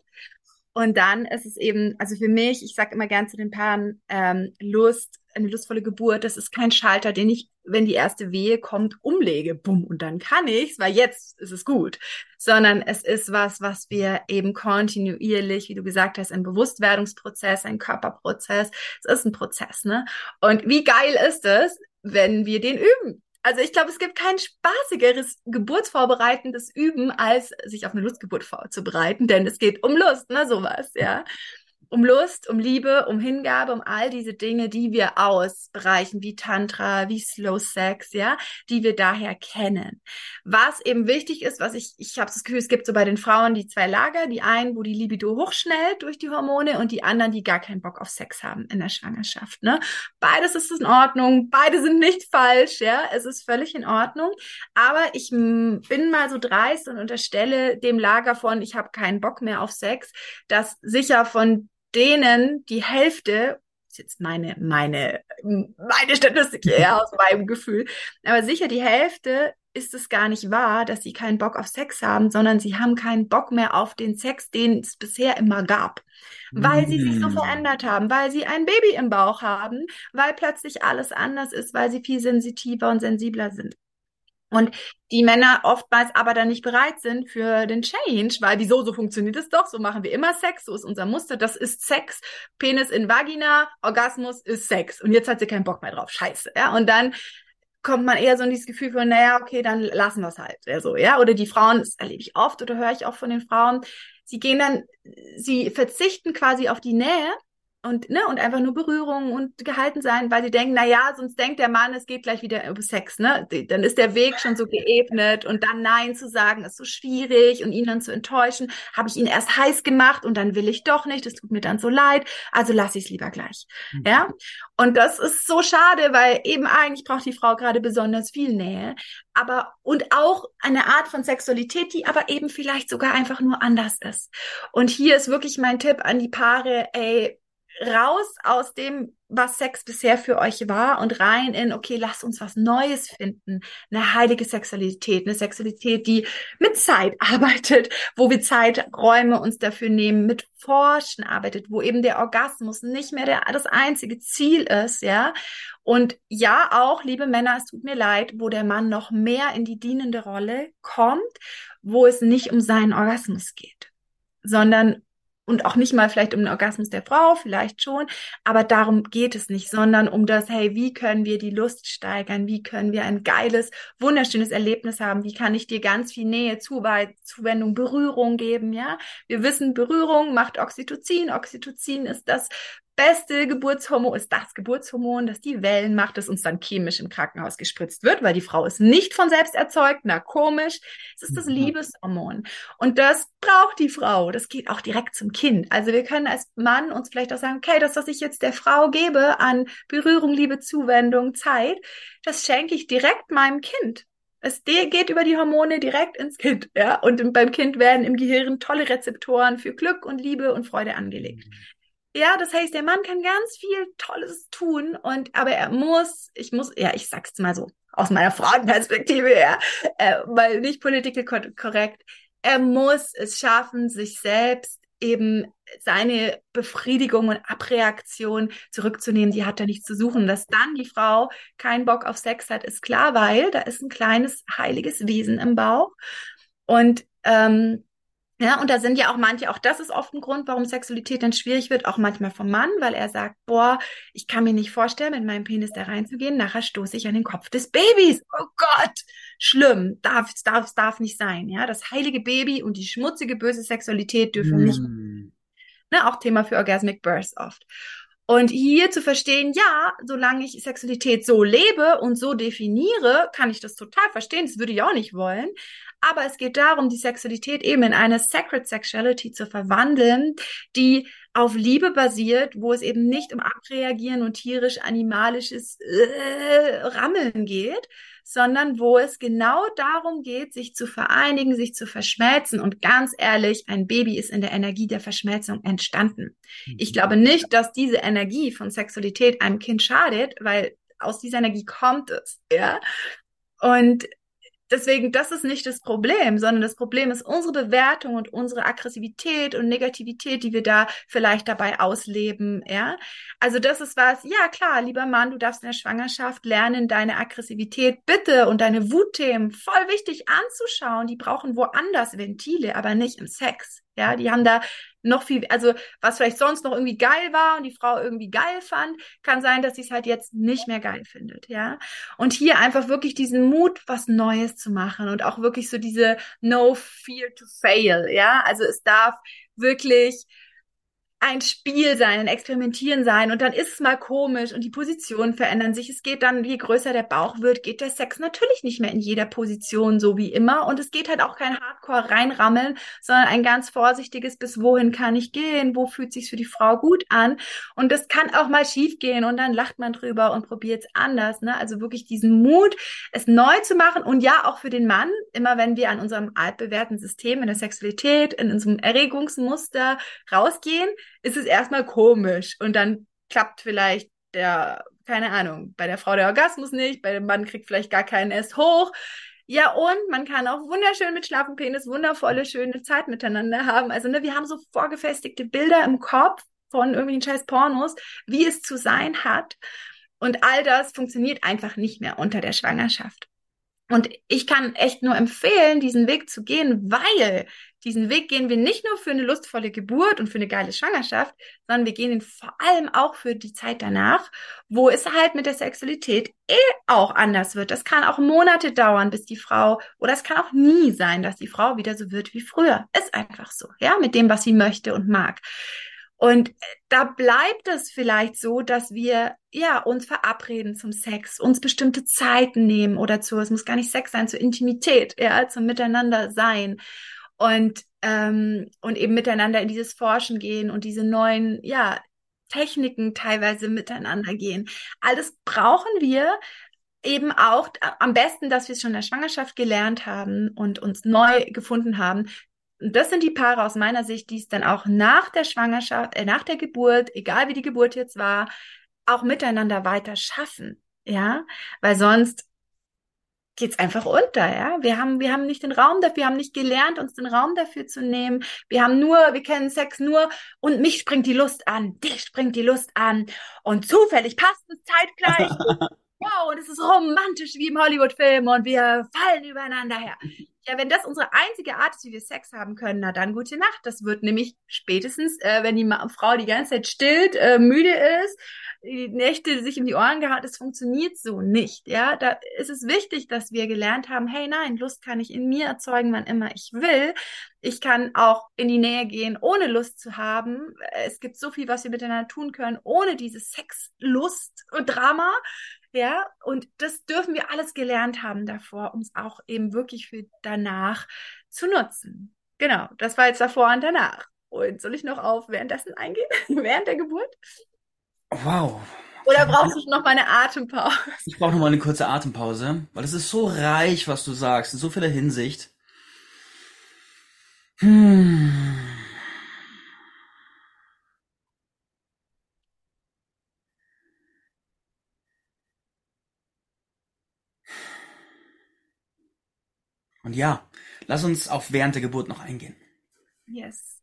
Und dann ist es eben, also für mich, ich sage immer gern zu den Paaren, ähm, Lust, eine lustvolle Geburt, das ist kein Schalter, den ich, wenn die erste Wehe kommt, umlege, bumm, und dann kann ich's, weil jetzt ist es gut. Sondern es ist was, was wir eben kontinuierlich, wie du gesagt hast, ein Bewusstwerdungsprozess, ein Körperprozess, es ist ein Prozess, ne? Und wie geil ist es, wenn wir den üben? Also ich glaube, es gibt kein spaßigeres geburtsvorbereitendes Üben, als sich auf eine Lustgeburt vorzubereiten, denn es geht um Lust, ne, sowas, ja um Lust, um Liebe, um Hingabe, um all diese Dinge, die wir aus Bereichen wie Tantra, wie Slow Sex, ja, die wir daher kennen. Was eben wichtig ist, was ich, ich habe das Gefühl, es gibt so bei den Frauen die zwei Lager, die einen, wo die Libido hochschnellt durch die Hormone und die anderen, die gar keinen Bock auf Sex haben in der Schwangerschaft. Ne? Beides ist in Ordnung, beide sind nicht falsch, ja, es ist völlig in Ordnung. Aber ich bin mal so dreist und unterstelle dem Lager von, ich habe keinen Bock mehr auf Sex, dass sicher von denen die Hälfte, ist jetzt meine, meine, meine Statistik eher aus meinem Gefühl, aber sicher die Hälfte ist es gar nicht wahr, dass sie keinen Bock auf Sex haben, sondern sie haben keinen Bock mehr auf den Sex, den es bisher immer gab. Weil sie sich so Mm. verändert haben, weil sie ein Baby im Bauch haben, weil plötzlich alles anders ist, weil sie viel sensitiver und sensibler sind. Und die Männer oftmals aber dann nicht bereit sind für den Change, weil wieso, so funktioniert es doch, so machen wir immer Sex, so ist unser Muster, das ist Sex, Penis in Vagina, Orgasmus ist Sex. Und jetzt hat sie keinen Bock mehr drauf, scheiße, ja. Und dann kommt man eher so in dieses Gefühl von, naja, okay, dann lassen wir es halt, so, ja. Oder die Frauen, das erlebe ich oft oder höre ich auch von den Frauen, sie gehen dann, sie verzichten quasi auf die Nähe und, ne, und einfach nur Berührung und gehalten sein, weil sie denken, na ja, sonst denkt der Mann, es geht gleich wieder um Sex, ne? Dann ist der Weg schon so geebnet und dann Nein zu sagen ist so schwierig und ihn dann zu enttäuschen, habe ich ihn erst heiß gemacht und dann will ich doch nicht, das tut mir dann so leid, also lasse ich es lieber gleich, ja? Und das ist so schade, weil eben eigentlich braucht die Frau gerade besonders viel Nähe, aber und auch eine Art von Sexualität, die aber eben vielleicht sogar einfach nur anders ist. Und hier ist wirklich mein Tipp an die Paare, ey, raus aus dem, was Sex bisher für euch war und rein in, okay, lasst uns was Neues finden. Eine heilige Sexualität, eine Sexualität, die mit Zeit (laughs) arbeitet, wo wir Zeiträume uns dafür nehmen, mit Forschen arbeitet, wo eben der Orgasmus nicht mehr der, das einzige Ziel ist, ja. Und ja, auch, liebe Männer, es tut mir leid, wo der Mann noch mehr in die dienende Rolle kommt, wo es nicht um seinen Orgasmus geht, sondern und auch nicht mal vielleicht um den Orgasmus der Frau, vielleicht schon, aber darum geht es nicht, sondern um das, hey, wie können wir die Lust steigern? Wie können wir ein geiles, wunderschönes Erlebnis haben? Wie kann ich dir ganz viel Nähe, Zuwendung, Berührung geben? Ja, wir wissen, Berührung macht Oxytocin. Oxytocin ist das beste Geburtshormon, ist das Geburtshormon, das die Wellen macht, das uns dann chemisch im Krankenhaus gespritzt wird, weil die Frau ist nicht von selbst erzeugt, na komisch. Es ist das Liebeshormon. Und das braucht die Frau. Das geht auch direkt zum Kind. Also wir können als Mann uns vielleicht auch sagen, okay, das, was ich jetzt der Frau gebe an Berührung, Liebe, Zuwendung, Zeit, das schenke ich direkt meinem Kind. Es geht über die Hormone direkt ins Kind, ja. Und beim Kind werden im Gehirn tolle Rezeptoren für Glück und Liebe und Freude angelegt. Ja, das heißt, der Mann kann ganz viel Tolles tun und aber er muss, ich muss, ja, ich sag's mal so aus meiner Frauenperspektive her, äh, weil nicht political korrekt. Er muss es schaffen, sich selbst eben seine Befriedigung und Abreaktion zurückzunehmen, die hat er nicht zu suchen. Dass dann die Frau keinen Bock auf Sex hat, ist klar, weil da ist ein kleines heiliges Wesen im Bauch und ähm, ja, und da sind ja auch manche, auch das ist oft ein Grund, warum Sexualität dann schwierig wird, auch manchmal vom Mann, weil er sagt, boah, ich kann mir nicht vorstellen, mit meinem Penis da reinzugehen, nachher stoße ich an den Kopf des Babys. Oh Gott, schlimm, darf, darf, darf nicht sein, ja. Das heilige Baby und die schmutzige, böse Sexualität dürfen Mm. nicht, ne, auch Thema für Orgasmic Birth oft. Und hier zu verstehen, ja, solange ich Sexualität so lebe und so definiere, kann ich das total verstehen. Das würde ich auch nicht wollen. Aber es geht darum, die Sexualität eben in eine Sacred Sexuality zu verwandeln, die auf Liebe basiert, wo es eben nicht um Abreagieren und tierisch-animalisches äh, Rammeln geht, sondern wo es genau darum geht, sich zu vereinigen, sich zu verschmelzen. Und ganz ehrlich, ein Baby ist in der Energie der Verschmelzung entstanden. Ich glaube nicht, dass diese Energie von Sexualität einem Kind schadet, weil aus dieser Energie kommt es, ja. Und deswegen, das ist nicht das Problem, sondern das Problem ist unsere Bewertung und unsere Aggressivität und Negativität, die wir da vielleicht dabei ausleben, ja. Also das ist was, ja klar, lieber Mann, du darfst in der Schwangerschaft lernen, deine Aggressivität bitte und deine Wutthemen voll wichtig anzuschauen. Die brauchen woanders Ventile, aber nicht im Sex. Ja, die haben da noch viel, also was vielleicht sonst noch irgendwie geil war und die Frau irgendwie geil fand, kann sein, dass sie es halt jetzt nicht mehr geil findet, ja. Und hier einfach wirklich diesen Mut, was Neues zu machen und auch wirklich so diese No Fear to Fail, ja. Also es darf wirklich ein Spiel sein, ein Experimentieren sein und dann ist es mal komisch und die Positionen verändern sich. Es geht dann, je größer der Bauch wird, geht der Sex natürlich nicht mehr in jeder Position so wie immer und es geht halt auch kein Hardcore reinrammeln, sondern ein ganz vorsichtiges, bis wohin kann ich gehen, wo fühlt sich für die Frau gut an und das kann auch mal schief gehen und dann lacht man drüber und probiert es anders, ne? Also wirklich diesen Mut, es neu zu machen und ja, auch für den Mann, immer wenn wir an unserem altbewährten System in der Sexualität, in unserem Erregungsmuster rausgehen, ist es erstmal komisch und dann klappt vielleicht der, keine Ahnung, bei der Frau der Orgasmus nicht, bei dem Mann kriegt vielleicht gar keinen erst hoch. Ja, und man kann auch wunderschön mit schlafen Penis wundervolle, schöne Zeit miteinander haben. Also, ne, wir haben so vorgefestigte Bilder im Kopf von irgendwelchen scheiß Pornos, wie es zu sein hat. Und all das funktioniert einfach nicht mehr unter der Schwangerschaft. Und ich kann echt nur empfehlen, diesen Weg zu gehen, weil diesen Weg gehen wir nicht nur für eine lustvolle Geburt und für eine geile Schwangerschaft, sondern wir gehen ihn vor allem auch für die Zeit danach, wo es halt mit der Sexualität eh auch anders wird. Das kann auch Monate dauern, bis die Frau, oder es kann auch nie sein, dass die Frau wieder so wird wie früher. Ist einfach so, ja, mit dem, was sie möchte und mag. Und da bleibt es vielleicht so, dass wir ja uns verabreden zum Sex, uns bestimmte Zeiten nehmen oder zu, es muss gar nicht Sex sein, zur Intimität, ja, zum Miteinander sein und ähm, und eben miteinander in dieses Forschen gehen und diese neuen ja Techniken teilweise miteinander gehen. Alles brauchen wir eben auch am besten, dass wir es schon in der Schwangerschaft gelernt haben und uns neu gefunden haben, und das sind die Paare aus meiner Sicht, die es dann auch nach der Schwangerschaft, äh, nach der Geburt, egal wie die Geburt jetzt war, auch miteinander weiter schaffen. Ja, weil sonst geht's einfach unter, ja. Wir haben, wir haben nicht den Raum dafür, wir haben nicht gelernt, uns den Raum dafür zu nehmen. Wir haben nur, wir kennen Sex nur und mich springt die Lust an, dich springt die Lust an und zufällig passt es zeitgleich. (laughs) wow, und es ist romantisch wie im Hollywood-Film und wir fallen übereinander her. Ja, wenn das unsere einzige Art ist, wie wir Sex haben können, na dann gute Nacht. Das wird nämlich spätestens, äh, wenn die Frau die ganze Zeit stillt, äh, müde ist, die Nächte sich in die Ohren gehauen, das funktioniert so nicht. Ja, da ist es wichtig, dass wir gelernt haben, hey nein, Lust kann ich in mir erzeugen, wann immer ich will. Ich kann auch in die Nähe gehen, ohne Lust zu haben. Es gibt so viel, was wir miteinander tun können, ohne dieses Sex-Lust und Drama. Ja, und das dürfen wir alles gelernt haben davor, um es auch eben wirklich für danach zu nutzen. Genau, das war jetzt davor und danach. Und soll ich noch auf währenddessen eingehen? (laughs) Während der Geburt? Wow. Oder brauchst du noch mal eine Atempause? (laughs) Ich brauche noch mal eine kurze Atempause, weil es ist so reich, was du sagst, in so vieler Hinsicht. Hm. Und ja, lass uns auf während der Geburt noch eingehen. Yes.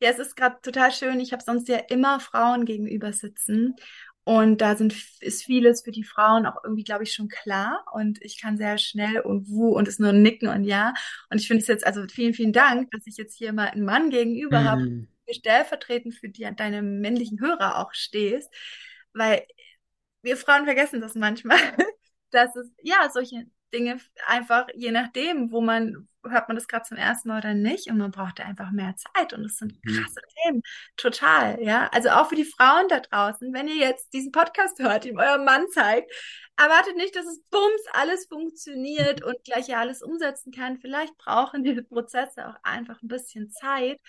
Ja, es ist gerade total schön. Ich habe sonst ja immer Frauen gegenüber sitzen. Und da sind, ist vieles für die Frauen auch irgendwie, glaube ich, schon klar. Und ich kann sehr schnell und wuh und es nur nicken und ja. Und ich finde es jetzt, also vielen, vielen Dank, dass ich jetzt hier mal einen Mann gegenüber mm. habe, stellvertretend für die, deine männlichen Hörer auch stehst. Weil wir Frauen vergessen das manchmal, (laughs) dass es, ja, solche Dinge einfach, je nachdem, wo man, hört man das gerade zum ersten Mal oder nicht und man braucht einfach mehr Zeit und es sind mhm. krasse mhm. Themen, total, ja. Also auch für die Frauen da draußen, wenn ihr jetzt diesen Podcast hört, ihm euer Mann zeigt, erwartet nicht, dass es bums alles funktioniert und gleich ja alles umsetzen kann. Vielleicht brauchen diese Prozesse auch einfach ein bisschen Zeit,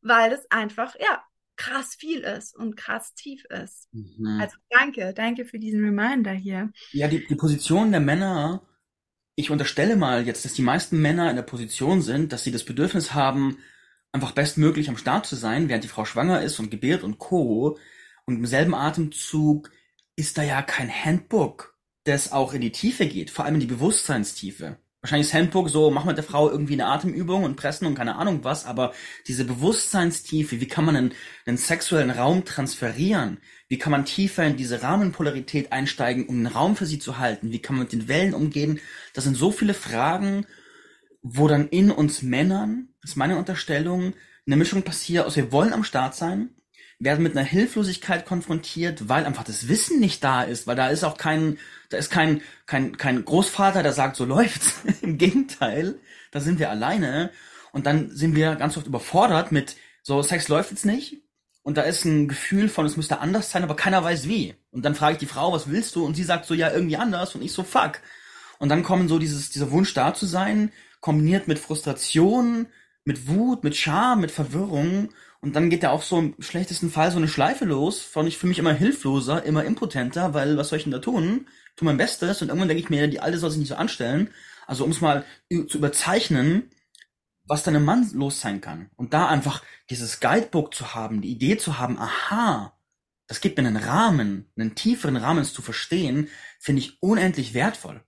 weil es einfach, ja, krass viel ist und krass tief ist. Mhm. Also danke, danke für diesen Reminder hier. Ja, die, die Position der Männer ich unterstelle mal jetzt, dass die meisten Männer in der Position sind, dass sie das Bedürfnis haben, einfach bestmöglich am Start zu sein, während die Frau schwanger ist und gebiert und Co. Und im selben Atemzug ist da ja kein Handbook, das auch in die Tiefe geht, vor allem in die Bewusstseinstiefe. Wahrscheinlich ist Handbook so, mach mit der Frau irgendwie eine Atemübung und pressen und keine Ahnung was, aber diese Bewusstseinstiefe, wie kann man einen, einen sexuellen Raum transferieren? Wie kann man tiefer in diese Rahmenpolarität einsteigen, um einen Raum für sie zu halten? Wie kann man mit den Wellen umgehen? Das sind so viele Fragen, wo dann in uns Männern, das ist meine Unterstellung, eine Mischung passiert aus wir wollen am Start sein, werden mit einer Hilflosigkeit konfrontiert, weil einfach das Wissen nicht da ist, weil da ist auch kein, da ist kein, kein, kein Großvater, der sagt, so (laughs) läuft's. Im Gegenteil, da sind wir alleine und dann sind wir ganz oft überfordert mit, so Sex läuft jetzt nicht, und da ist ein Gefühl von, es müsste anders sein, aber keiner weiß wie. Und dann frage ich die Frau, was willst du? Und sie sagt so, ja, irgendwie anders. Und ich so, fuck. Und dann kommen so dieses, dieser Wunsch da zu sein, kombiniert mit Frustration, mit Wut, mit Scham, mit Verwirrung. Und dann geht ja auch so im schlechtesten Fall so eine Schleife los, von ich für mich immer hilfloser, immer impotenter, weil was soll ich denn da tun? Tu mein Bestes und irgendwann denke ich mir, die Alte soll sich nicht so anstellen. Also um es mal zu überzeichnen, was dann im Mann los sein kann. Und da einfach dieses Guidebook zu haben, die Idee zu haben, aha, das gibt mir einen Rahmen, einen tieferen Rahmen, zu verstehen, finde ich unendlich wertvoll.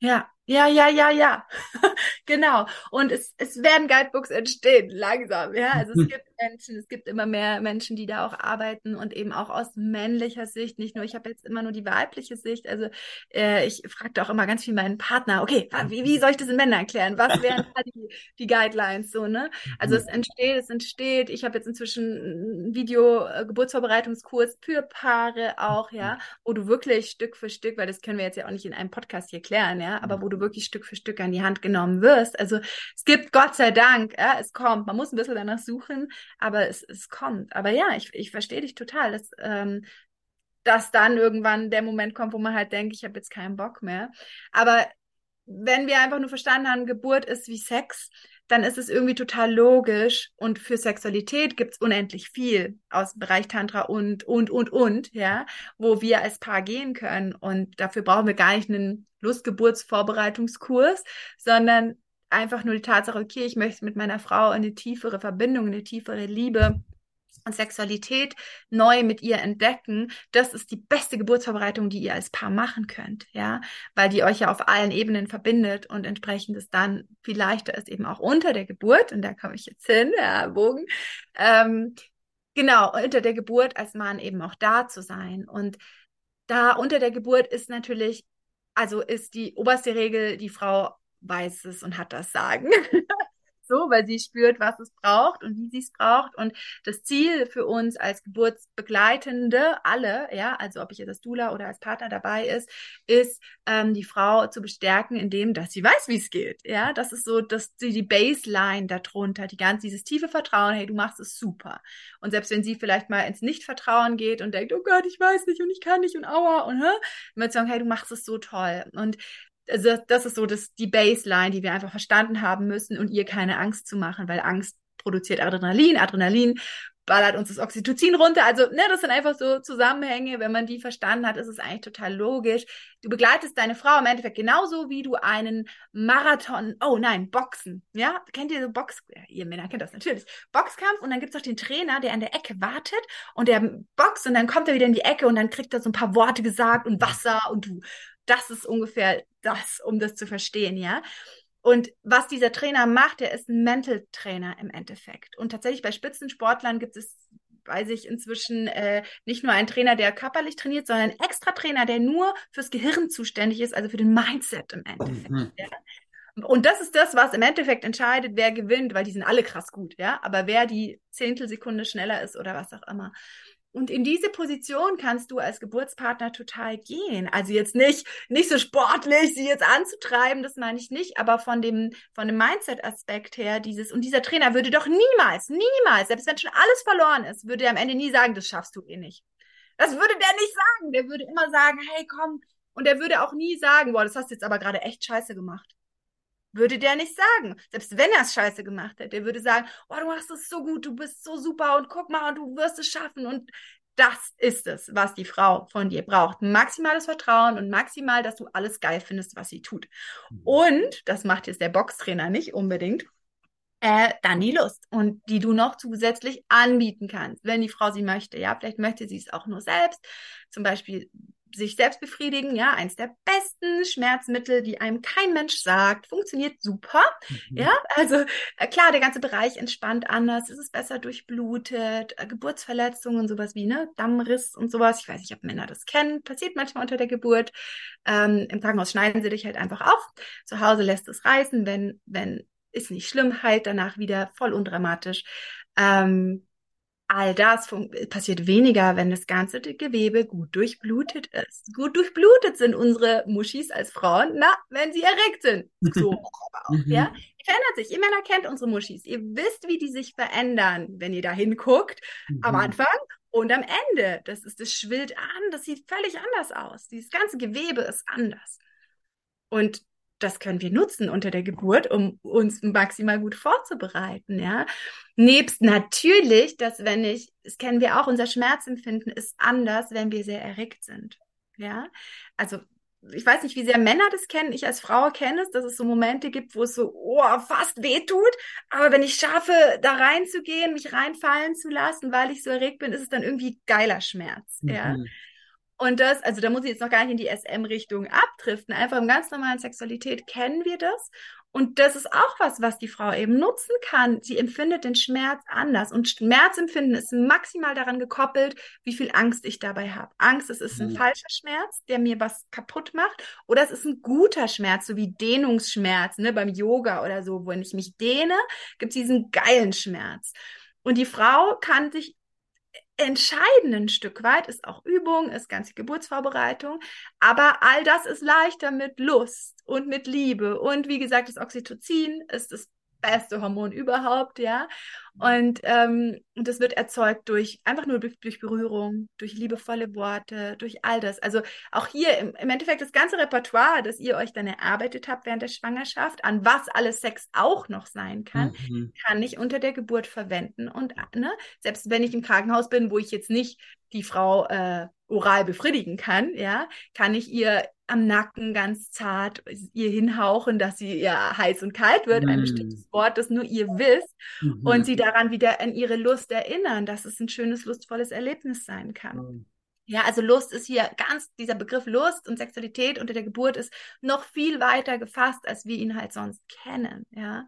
Ja, Ja, ja, ja, ja. (laughs) genau. Und es, es werden Guidebooks entstehen, langsam. Ja, also es (laughs) gibt Menschen, es gibt immer mehr Menschen, die da auch arbeiten und eben auch aus männlicher Sicht. Nicht nur, ich habe jetzt immer nur die weibliche Sicht. Also äh, ich fragte auch immer ganz viel meinen Partner, okay, wie, wie soll ich das in Männern erklären? Was wären da die, die Guidelines so, ne? Also es mhm. entsteht, es entsteht. Ich habe jetzt inzwischen einen Video-Geburtsvorbereitungskurs äh, für Paare auch, ja, mhm. wo du wirklich Stück für Stück, weil das können wir jetzt ja auch nicht in einem Podcast hier klären, ja, aber wo du wirklich Stück für Stück an die Hand genommen wirst. Also es gibt Gott sei Dank, ja, es kommt. Man muss ein bisschen danach suchen, aber es, es kommt. Aber ja, ich, ich verstehe dich total, dass, ähm, dass dann irgendwann der Moment kommt, wo man halt denkt, ich habe jetzt keinen Bock mehr. Aber wenn wir einfach nur verstanden haben, Geburt ist wie Sex, dann ist es irgendwie total logisch. Und für Sexualität gibt's unendlich viel aus dem Bereich Tantra und, und, und, und, ja, wo wir als Paar gehen können. Und dafür brauchen wir gar nicht einen Lustgeburtsvorbereitungskurs, sondern einfach nur die Tatsache, okay, ich möchte mit meiner Frau eine tiefere Verbindung, eine tiefere Liebe und Sexualität neu mit ihr entdecken, das ist die beste Geburtsvorbereitung, die ihr als Paar machen könnt, ja, weil die euch ja auf allen Ebenen verbindet und entsprechend es dann viel leichter ist, eben auch unter der Geburt, und da komme ich jetzt hin, ja, Bogen, ähm, genau, unter der Geburt als Mann eben auch da zu sein. Und da unter der Geburt ist natürlich, also ist die oberste Regel, die Frau weiß es und hat das Sagen. (laughs) so, weil sie spürt, was es braucht und wie sie es braucht. Und das Ziel für uns als Geburtsbegleitende, alle, ja, also ob ich jetzt als Dula oder als Partner dabei ist, ist, ähm, die Frau zu bestärken, indem, dass sie weiß, wie es geht. Ja, das ist so, dass sie die Baseline darunter, die ganz, dieses tiefe Vertrauen, hey, du machst es super. Und selbst wenn sie vielleicht mal ins Nichtvertrauen geht und denkt, oh Gott, ich weiß nicht und ich kann nicht und aua und, hä, wird sagen, hey, du machst es so toll. Und also das ist so das, die Baseline, die wir einfach verstanden haben müssen und ihr keine Angst zu machen, weil Angst produziert Adrenalin, Adrenalin ballert uns das Oxytocin runter. Also, ne, das sind einfach so Zusammenhänge. Wenn man die verstanden hat, ist es eigentlich total logisch. Du begleitest deine Frau im Endeffekt genauso wie du einen Marathon, oh nein, Boxen. Ja, kennt ihr so Box, ja, ihr Männer kennt das natürlich. Boxkampf und dann gibt's auch den Trainer, der an der Ecke wartet und der boxt und dann kommt er wieder in die Ecke und dann kriegt er so ein paar Worte gesagt und Wasser und du das ist ungefähr das, um das zu verstehen, ja. Und was dieser Trainer macht, der ist ein Mental Trainer im Endeffekt. Und tatsächlich bei Spitzensportlern gibt es, weiß ich inzwischen, äh, nicht nur einen Trainer, der körperlich trainiert, sondern einen extra Trainer, der nur fürs Gehirn zuständig ist, also für den Mindset im Endeffekt. Mhm. Ja. Und das ist das, was im Endeffekt entscheidet, wer gewinnt, weil die sind alle krass gut, ja. Aber wer die Zehntelsekunde schneller ist oder was auch immer. Und in diese Position kannst du als Geburtspartner total gehen. Also jetzt nicht, nicht so sportlich, sie jetzt anzutreiben, das meine ich nicht, aber von dem, von dem Mindset-Aspekt her, dieses, und dieser Trainer würde doch niemals, niemals, selbst wenn schon alles verloren ist, würde er am Ende nie sagen, das schaffst du eh nicht. Das würde der nicht sagen. Der würde immer sagen, hey, komm. Und er würde auch nie sagen, boah, das hast du jetzt aber gerade echt scheiße gemacht. Würde der nicht sagen. Selbst wenn er es scheiße gemacht hätte, der würde sagen, oh, du machst es so gut, du bist so super und guck mal, du wirst es schaffen. Und das ist es, was die Frau von dir braucht. Maximales Vertrauen und maximal, dass du alles geil findest, was sie tut. Mhm. Und, das macht jetzt der Boxtrainer nicht unbedingt, äh, dann die Lust und die du noch zusätzlich anbieten kannst, wenn die Frau sie möchte. Ja, vielleicht möchte sie es auch nur selbst. Zum Beispiel sich selbst befriedigen, ja, eins der besten Schmerzmittel, die einem kein Mensch sagt, funktioniert super, mhm. ja, also äh, klar, der ganze Bereich entspannt anders, ist es besser durchblutet, äh, Geburtsverletzungen, sowas wie, ne, Dammriss und sowas, ich weiß nicht, ob Männer das kennen, passiert manchmal unter der Geburt, ähm, im Krankenhaus schneiden sie dich halt einfach auf, zu Hause lässt es reißen, wenn, wenn, ist nicht schlimm, halt danach wieder voll undramatisch, ähm, all das passiert weniger, wenn das ganze Gewebe gut durchblutet ist. Gut durchblutet sind unsere Muschis als Frauen, na, wenn sie erregt sind. So, auch, (laughs) (laughs) ja. Mhm. Die verändert sich. Ihr Männer kennt unsere Muschis. Ihr wisst, wie die sich verändern, wenn ihr da hinguckt. Mhm. Am Anfang und am Ende. Das ist, das schwillt an, das sieht völlig anders aus. Dieses ganze Gewebe ist anders. Und das können wir nutzen unter der Geburt, um uns maximal gut vorzubereiten, ja. Nebst natürlich, dass wenn ich, das kennen wir auch, unser Schmerzempfinden ist anders, wenn wir sehr erregt sind, ja. Also, ich weiß nicht, wie sehr Männer das kennen. Ich als Frau kenne es, dass es so Momente gibt, wo es so oh, fast weh tut. Aber wenn ich schaffe, da reinzugehen, mich reinfallen zu lassen, weil ich so erregt bin, ist es dann irgendwie geiler Schmerz. Mhm. Ja. Und das, also da muss ich jetzt noch gar nicht in die SM-Richtung abdriften. Einfach im ganz normalen Sexualität kennen wir das. Und das ist auch was, was die Frau eben nutzen kann. Sie empfindet den Schmerz anders. Und Schmerzempfinden ist maximal daran gekoppelt, wie viel Angst ich dabei habe. Angst, es ist ein mhm. falscher Schmerz, der mir was kaputt macht. Oder es ist ein guter Schmerz, so wie Dehnungsschmerz, ne, beim Yoga oder so. Wenn ich mich dehne, gibt es diesen geilen Schmerz. Und die Frau kann sich entscheiden ein Stück weit, ist auch Übung, ist ganze Geburtsvorbereitung, aber all das ist leichter mit Lust und mit Liebe. Und wie gesagt, das Oxytocin ist das beste Hormon überhaupt, ja. Und ähm, das wird erzeugt durch einfach nur durch, durch, Berührung, durch liebevolle Worte, durch all das. Also auch hier im, im, Endeffekt das ganze Repertoire, das ihr euch dann erarbeitet habt während der Schwangerschaft, an was alles Sex auch noch sein kann, mhm. kann ich unter der Geburt verwenden. Und ne, selbst wenn ich im Krankenhaus bin, wo ich jetzt nicht die Frau äh, oral befriedigen kann, ja, kann ich ihr am Nacken ganz zart ihr hinhauchen, dass sie ja heiß und kalt wird, mm. ein bestimmtes Wort, das nur ihr wisst mhm. und sie daran wieder an ihre Lust erinnern, dass es ein schönes, lustvolles Erlebnis sein kann. Mhm. Ja, also Lust ist hier ganz, dieser Begriff Lust und Sexualität unter der Geburt ist noch viel weiter gefasst, als wir ihn halt sonst kennen, ja.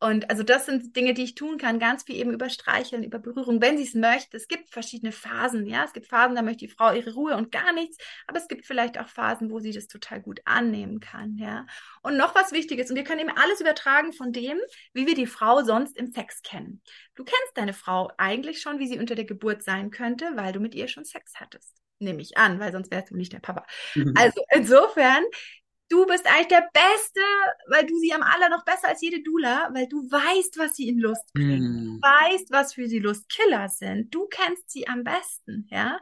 Und also das sind Dinge, die ich tun kann, ganz viel eben über Streicheln, über Berührung, wenn sie es möchte. Es gibt verschiedene Phasen, ja. Es gibt Phasen, da möchte die Frau ihre Ruhe und gar nichts, aber es gibt vielleicht auch Phasen, wo sie das total gut annehmen kann, ja. Und noch was Wichtiges, und wir können eben alles übertragen von dem, wie wir die Frau sonst im Sex kennen. Du kennst deine Frau eigentlich schon, wie sie unter der Geburt sein könnte, weil du mit ihr schon Sex hattest nehme ich an, weil sonst wärst du nicht der Papa. Mhm. Also insofern du bist eigentlich der Beste, weil du sie am aller noch besser als jede Dula, weil du weißt, was sie in Lust bringt. Mm. Du weißt, was für sie Lustkiller sind. Du kennst sie am besten, ja.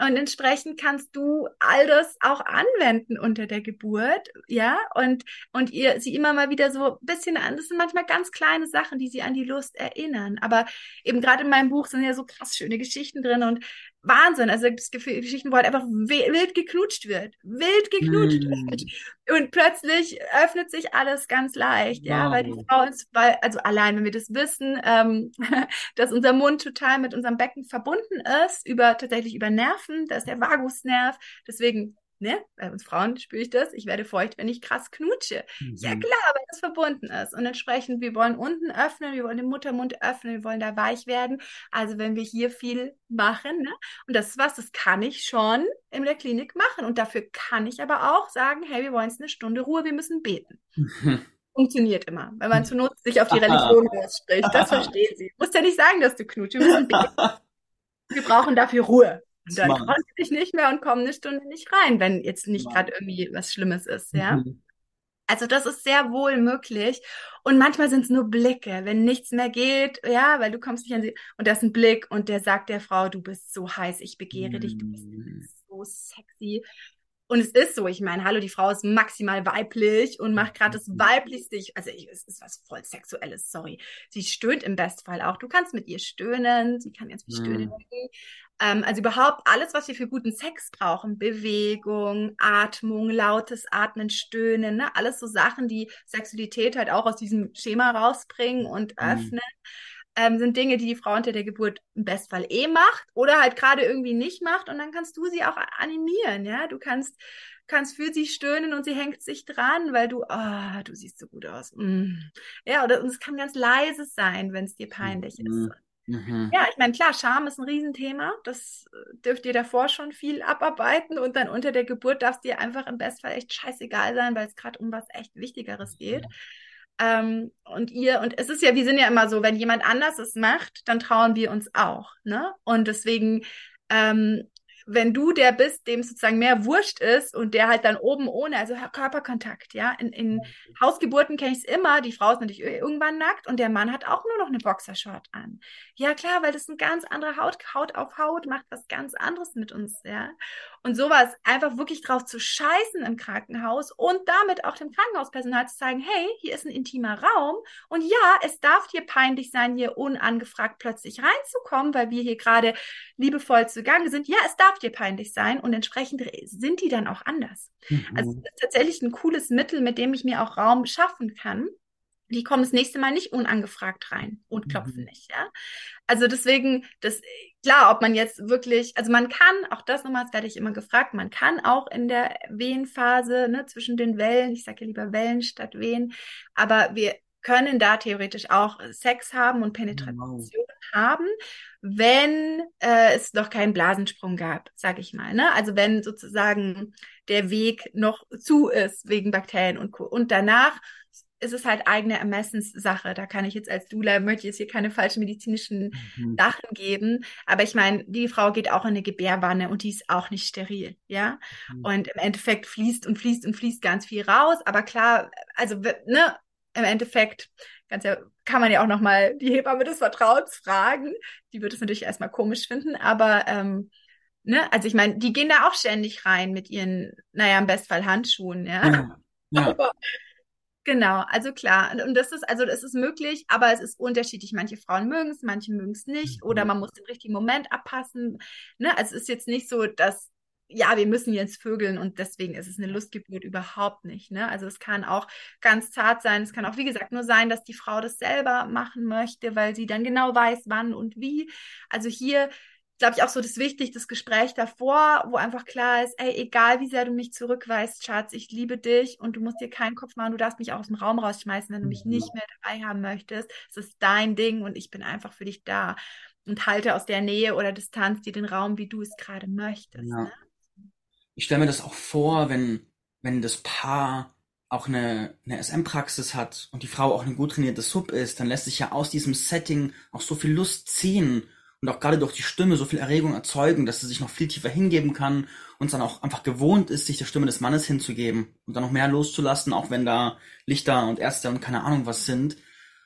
Und entsprechend kannst du all das auch anwenden unter der Geburt, ja, und, und ihr, sie immer mal wieder so ein bisschen an, das sind manchmal ganz kleine Sachen, die sie an die Lust erinnern. Aber eben gerade in meinem Buch sind ja so krass schöne Geschichten drin und Wahnsinn. Also es gibt Geschichten, wo halt einfach wild geknutscht wird. Wild geknutscht mm. wird. Und plötzlich öffnet sich alles ganz leicht, wow. ja, weil die Frau ist, weil, also allein, wenn wir das wissen, ähm, (laughs) dass unser Mund total mit unserem Becken verbunden ist, über, tatsächlich über Nerven, da ist der Vagusnerv. Deswegen ne, bei uns Frauen spüre ich das, ich werde feucht, wenn ich krass knutsche. Mhm. Ja klar, weil das verbunden ist. Und entsprechend, wir wollen unten öffnen, wir wollen den Muttermund öffnen, wir wollen da weich werden. Also wenn wir hier viel machen, ne? Und das ist was, das kann ich schon in der Klinik machen. Und dafür kann ich aber auch sagen, hey, wir wollen jetzt eine Stunde Ruhe, wir müssen beten. Mhm. (laughs) Funktioniert immer, wenn man zu Not sich auf die (laughs) Religion ausspricht. Das verstehen sie. Du musst ja nicht sagen, dass du knutschst, wir müssen beten. (laughs) Wir brauchen dafür Ruhe. Und dann konnte ich nicht mehr und komme eine Stunde nicht rein, wenn jetzt nicht gerade irgendwie was Schlimmes ist, ja. Mhm. Also das ist sehr wohl möglich. Und manchmal sind es nur Blicke, wenn nichts mehr geht, ja, weil du kommst nicht an sie. Und da ist ein Blick und der sagt der Frau, du bist so heiß, ich begehre mm. dich, du bist mhm. so sexy. Und es ist so, ich meine, hallo, die Frau ist maximal weiblich und macht gerade das mhm. weiblichste, also es ist was voll sexuelles, sorry. Sie stöhnt im Bestfall auch. Du kannst mit ihr stöhnen, sie kann ganz viel stöhnen. Mm. Ähm, also überhaupt alles, was wir für guten Sex brauchen, Bewegung, Atmung, lautes Atmen, Stöhnen, ne? alles so Sachen, die Sexualität halt auch aus diesem Schema rausbringen und mhm. öffnen. Ähm, sind Dinge, die die Frau unter der Geburt im Bestfall eh macht oder halt gerade irgendwie nicht macht und dann kannst du sie auch animieren, ja, du kannst kannst für sie stöhnen und sie hängt sich dran, weil du, ah, oh, du siehst so gut aus. Mm. Ja, oder und es kann ganz leise sein, wenn es dir peinlich mhm. ist. Mhm. Ja, ich meine, klar, Scham ist ein Riesenthema. Das äh, dürft ihr davor schon viel abarbeiten und dann unter der Geburt darf es dir einfach im Bestfall echt scheißegal sein, weil es gerade um was echt Wichtigeres geht. Mhm. Ähm, und ihr, und es ist ja, wir sind ja immer so, wenn jemand anders es macht, dann trauen wir uns auch. Ne? Und deswegen ähm, wenn du der bist, dem sozusagen mehr wurscht ist und der halt dann oben ohne, also Körperkontakt, ja. In, in Hausgeburten kenne ich es immer, die Frau ist natürlich irgendwann nackt und der Mann hat auch nur noch eine Boxershort an. Ja, klar, weil das ein ganz anderer Haut, Haut auf Haut macht was ganz anderes mit uns, ja. Und sowas einfach wirklich drauf zu scheißen im Krankenhaus und damit auch dem Krankenhauspersonal zu sagen, hey, hier ist ein intimer Raum und ja, es darf dir peinlich sein, hier unangefragt plötzlich reinzukommen, weil wir hier gerade liebevoll zugange sind. Ja, es darf dir peinlich sein und entsprechend sind die dann auch anders. Mhm. Also das ist tatsächlich ein cooles Mittel, mit dem ich mir auch Raum schaffen kann. die kommen das nächste Mal nicht unangefragt rein und klopfen Mhm. nicht, ja. Also deswegen, das, klar, ob man jetzt wirklich, also man kann, auch das nochmal, das werde ich immer gefragt, man kann auch in der Wehenphase, ne, zwischen den Wellen, ich sage ja lieber Wellen statt Wehen, aber wir können da theoretisch auch Sex haben und Penetration haben, wenn äh, es noch keinen Blasensprung gab, sage ich mal. Ne? Also wenn sozusagen der Weg noch zu ist wegen Bakterien und Co. Und danach ist es halt eigene Ermessenssache. Da kann ich jetzt als Dula, möchte ich jetzt hier keine falschen medizinischen Mhm. Sachen geben. Aber ich meine, die Frau geht auch in eine Gebärwanne und die ist auch nicht steril, ja. Mhm. Und im Endeffekt fließt und fließt und fließt ganz viel raus. Aber klar, also ne, im Endeffekt ganz ja, kann man ja auch nochmal die Hebamme des Vertrauens fragen. Die wird es natürlich erstmal komisch finden, aber ähm, ne, also ich meine, die gehen da auch ständig rein mit ihren, naja, im Bestfall Handschuhen, ja. Ja, ja. Aber genau, also klar. Und, das ist, also das ist möglich, aber es ist unterschiedlich. Manche Frauen mögen es, manche mögen es nicht. Oder Mhm. man muss den richtigen Moment abpassen. Ne? Also es ist jetzt nicht so, dass, ja, wir müssen jetzt vögeln und deswegen ist es eine Lustgeburt überhaupt nicht. Ne? Also es kann auch ganz zart sein. Es kann auch, wie gesagt, nur sein, dass die Frau das selber machen möchte, weil sie dann genau weiß, wann und wie. Also hier glaube ich, auch so das wichtig, das Gespräch davor, wo einfach klar ist, ey, egal wie sehr du mich zurückweist, Schatz, ich liebe dich und du musst dir keinen Kopf machen, du darfst mich auch aus dem Raum rausschmeißen, wenn du mich nicht mehr dabei haben möchtest. Es ist dein Ding und ich bin einfach für dich da. Und halte aus der Nähe oder Distanz dir den Raum, wie du es gerade möchtest. Ja. Ne? Ich stelle mir das auch vor, wenn, wenn das Paar auch eine, eine SM-Praxis hat und die Frau auch eine gut trainierte Sub ist, dann lässt sich ja aus diesem Setting auch so viel Lust ziehen und auch gerade durch die Stimme so viel Erregung erzeugen, dass sie sich noch viel tiefer hingeben kann und dann auch einfach gewohnt ist, sich der Stimme des Mannes hinzugeben und dann noch mehr loszulassen, auch wenn da Lichter und Ärzte und keine Ahnung was sind.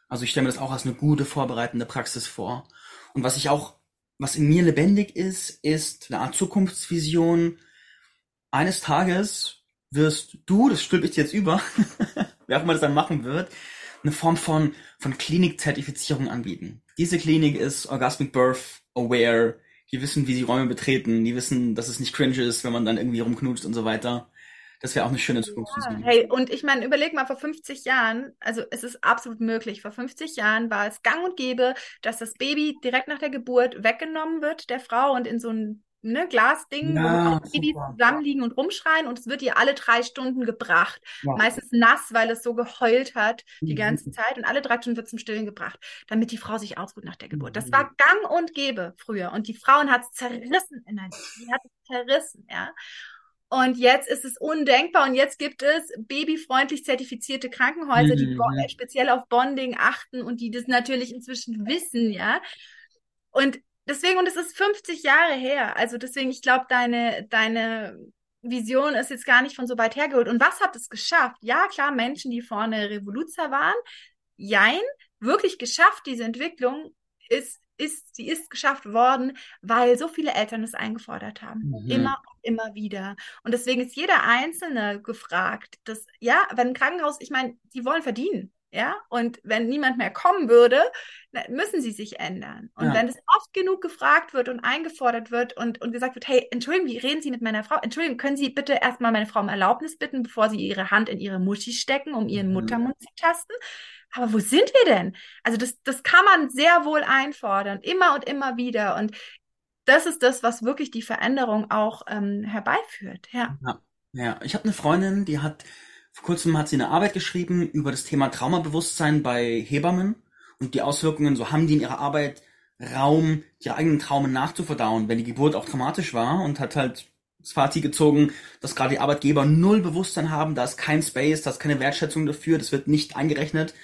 Also ich stelle mir das auch als eine gute vorbereitende Praxis vor. Und was ich auch, was in mir lebendig ist, ist eine Art Zukunftsvision, eines Tages wirst du, das stülpe ich dir jetzt über, (laughs) wer auch immer das dann machen wird, eine Form von, von Klinik-Zertifizierung anbieten. Diese Klinik ist Orgasmic Birth Aware. Die wissen, wie sie Räume betreten. Die wissen, dass es nicht cringe ist, wenn man dann irgendwie rumknutscht und so weiter. Das wäre auch eine schöne Ja, Zukunftsvision. hey, und ich meine, überleg mal, vor 50 Jahren, also es ist absolut möglich, vor 50 Jahren war es gang und gäbe, dass das Baby direkt nach der Geburt weggenommen wird der Frau und in so ein ne, Glasding, wo Ja, alle Babys zusammenliegen und rumschreien und es wird ihr alle drei Stunden gebracht. Ja. Meistens nass, weil es so geheult hat die Mhm. ganze Zeit und alle drei Stunden wird zum Stillen gebracht, damit die Frau sich ausruht nach der Geburt. Das Mhm. war gang und gäbe früher und die Frauen hat es zerrissen innerlich. Die hat es zerrissen, ja. Und jetzt ist es undenkbar und jetzt gibt es babyfreundlich zertifizierte Krankenhäuser, die Mhm. speziell auf Bonding achten und die das natürlich inzwischen wissen, ja. Und deswegen, und es ist 50 Jahre her, also deswegen, ich glaube, deine, deine Vision ist jetzt gar nicht von so weit hergeholt. Und was hat es geschafft? Ja, klar, Menschen, die vorne Revoluzer waren, jein, wirklich geschafft, diese Entwicklung ist, ist, sie ist geschafft worden, weil so viele Eltern es eingefordert haben. Mhm. Immer und immer wieder. Und deswegen ist jeder Einzelne gefragt, dass, ja, wenn ein Krankenhaus, ich meine, die wollen verdienen. Ja, und wenn niemand mehr kommen würde, müssen sie sich ändern. Und Ja. wenn es oft genug gefragt wird und eingefordert wird und, und gesagt wird, hey, Entschuldigung, wie reden Sie mit meiner Frau? Entschuldigung, können Sie bitte erstmal meine Frau um Erlaubnis bitten, bevor Sie Ihre Hand in Ihre Muschi stecken, um Ihren Mhm. Muttermund zu tasten? Aber wo sind wir denn? Also das, das kann man sehr wohl einfordern, immer und immer wieder. Und das ist das, was wirklich die Veränderung auch ähm, herbeiführt. Ja. Ja, ja. Ich habe eine Freundin, die hat vor kurzem hat sie eine Arbeit geschrieben über das Thema Traumabewusstsein bei Hebammen und die Auswirkungen. So haben die in ihrer Arbeit Raum, ihre eigenen Traumen nachzuverdauen, wenn die Geburt auch traumatisch war und hat halt das Fazit gezogen, dass gerade die Arbeitgeber null Bewusstsein haben, da ist kein Space, da ist keine Wertschätzung dafür, das wird nicht eingerechnet.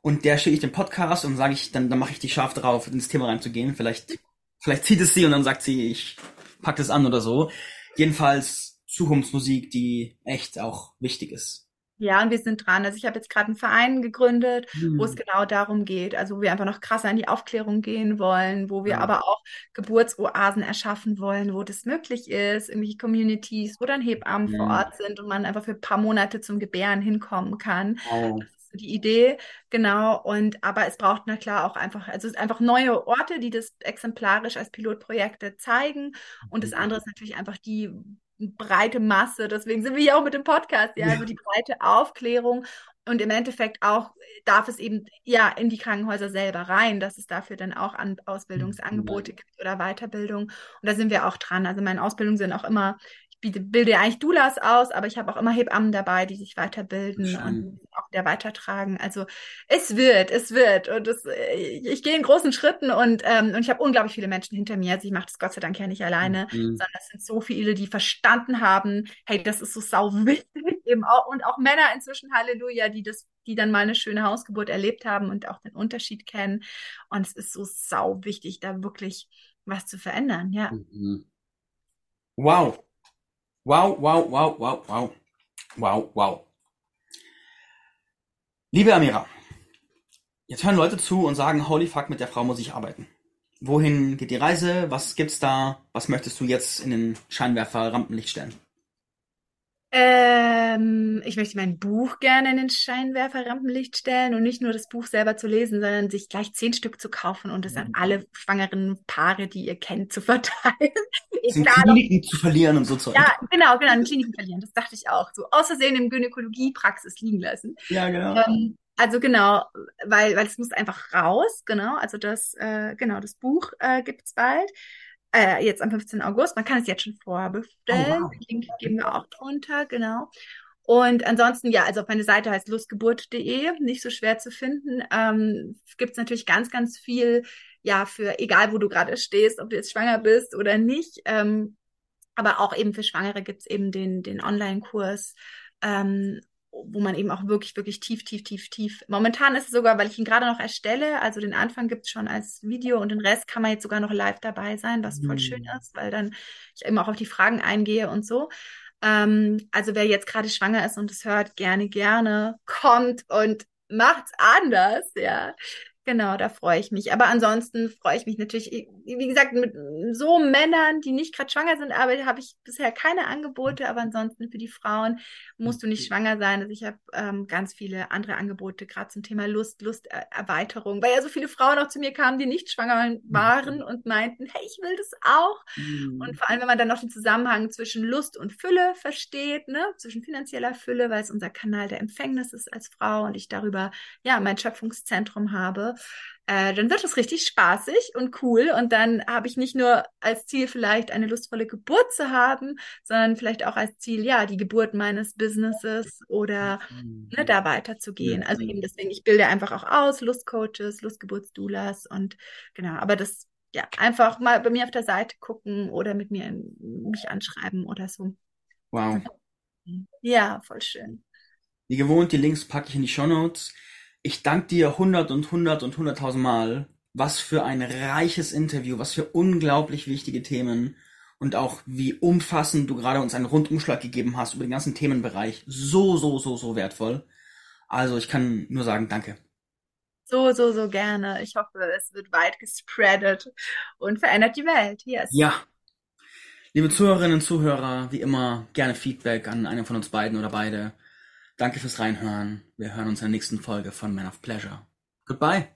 Und der schicke ich den Podcast und sage ich, dann, dann mache ich die scharf drauf, ins Thema reinzugehen. Vielleicht, vielleicht zieht es sie und dann sagt sie, ich pack das an oder so. Jedenfalls Zukunftsmusik, die echt auch wichtig ist. Ja, und wir sind dran. Also ich habe jetzt gerade einen Verein gegründet, wo es Hm. genau darum geht, also wo wir einfach noch krasser in die Aufklärung gehen wollen, wo wir Ja. aber auch Geburtsoasen erschaffen wollen, wo das möglich ist, irgendwelche Communities, wo dann Hebammen vor Mhm. Ort sind und man einfach für ein paar Monate zum Gebären hinkommen kann. Wow. Das ist so die Idee, genau. Und aber es braucht na klar auch einfach, also es ist einfach neue Orte, die das exemplarisch als Pilotprojekte zeigen. Und das andere ist natürlich einfach die breite Masse. Deswegen sind wir hier auch mit dem Podcast, ja, Ja. also die breite Aufklärung und im Endeffekt auch darf es eben ja in die Krankenhäuser selber rein, dass es dafür dann auch an Ausbildungsangebote gibt oder Weiterbildung. Und da sind wir auch dran. Also meine Ausbildungen sind auch immer biete, bilde eigentlich Doulas aus, aber ich habe auch immer Hebammen dabei, die sich weiterbilden Schön. und auch wieder weitertragen. Also es wird, es wird. Und es, ich, ich gehe in großen Schritten und, ähm, und ich habe unglaublich viele Menschen hinter mir. Also ich mache das Gott sei Dank ja nicht alleine, mhm. sondern es sind so viele, die verstanden haben, hey, das ist so sau wichtig. (laughs) Eben auch, und auch Männer inzwischen, Halleluja, die das, die dann mal eine schöne Hausgeburt erlebt haben und auch den Unterschied kennen. Und es ist so sau wichtig, da wirklich was zu verändern, ja. Mhm. Wow, Wow, wow, wow, wow, wow. Wow, wow. Liebe Amira, jetzt hören Leute zu und sagen, holy fuck, mit der Frau muss ich arbeiten. Wohin geht die Reise? Was gibt's da? Was möchtest du jetzt in den Scheinwerfer Rampenlicht stellen? Ähm, ich möchte mein Buch gerne in den Scheinwerfer-Rampenlicht stellen und nicht nur das Buch selber zu lesen, sondern sich gleich zehn Stück zu kaufen und es an alle schwangeren Paare, die ihr kennt, zu verteilen. (laughs) In Kliniken zu verlieren und so Zeug. Ja, genau, genau, in Kliniken verlieren. Das dachte ich auch. So außersehen in Gynäkologiepraxis liegen lassen. Ja, genau. Ähm, also genau, weil, weil es muss einfach raus, genau. Also das, äh, genau, das Buch äh, gibt's bald äh, jetzt am 15. August. Man kann es jetzt schon vorbestellen. Oh, wow. Link geben wir auch drunter, genau. Und ansonsten, ja, also auf meine Seite heißt lustgeburt.de, nicht so schwer zu finden. Ähm, Gibt es natürlich ganz, ganz viel, ja, für egal wo du gerade stehst, ob du jetzt schwanger bist oder nicht. Ähm, aber auch eben für Schwangere gibt es eben den, den Online-Kurs ähm, wo man eben auch wirklich, wirklich tief, tief, tief, tief. Momentan ist es sogar, weil ich ihn gerade noch erstelle, also den Anfang gibt es schon als Video und den Rest kann man jetzt sogar noch live dabei sein, was voll schön mhm. ist, weil dann ich eben auch auf die Fragen eingehe und so. Ähm, also wer jetzt gerade schwanger ist und es hört, gerne, gerne kommt und macht's anders, ja. Genau, da freue ich mich. Aber ansonsten freue ich mich natürlich, wie gesagt, mit so Männern, die nicht gerade schwanger sind, aber habe ich bisher keine Angebote. Aber ansonsten für die Frauen musst du nicht schwanger sein. Also ich habe ähm, ganz viele andere Angebote, gerade zum Thema Lust, Lusterweiterung, weil ja so viele Frauen auch zu mir kamen, die nicht schwanger waren und meinten, hey, ich will das auch. Mhm. Und vor allem, wenn man dann noch den Zusammenhang zwischen Lust und Fülle versteht, ne, zwischen finanzieller Fülle, weil es unser Kanal der Empfängnis ist als Frau und ich darüber ja mein Schöpfungszentrum habe äh, dann wird es richtig spaßig und cool. Und dann habe ich nicht nur als Ziel vielleicht eine lustvolle Geburt zu haben, sondern vielleicht auch als Ziel, ja, die Geburt meines Businesses oder ne, da weiterzugehen. Also eben deswegen, ich bilde einfach auch aus, Lustcoaches, Lustgeburtsdoulas und genau, aber das ja, einfach mal bei mir auf der Seite gucken oder mit mir mich anschreiben oder so. Wow. Ja, voll schön. Wie gewohnt, die Links packe ich in die Show Notes. Ich danke dir hundert und hundert und hunderttausend Mal. Was für ein reiches Interview, was für unglaublich wichtige Themen und auch wie umfassend du gerade uns einen Rundumschlag gegeben hast über den ganzen Themenbereich. So, so, so, so wertvoll. Also ich kann nur sagen, danke. So, so, so gerne. Ich hoffe, es wird weit gespreadet und verändert die Welt. Yes. Ja. Liebe Zuhörerinnen und Zuhörer, wie immer gerne Feedback an einen von uns beiden oder beide. Danke fürs Reinhören. Wir hören uns in der nächsten Folge von Man of Pleasure. Goodbye.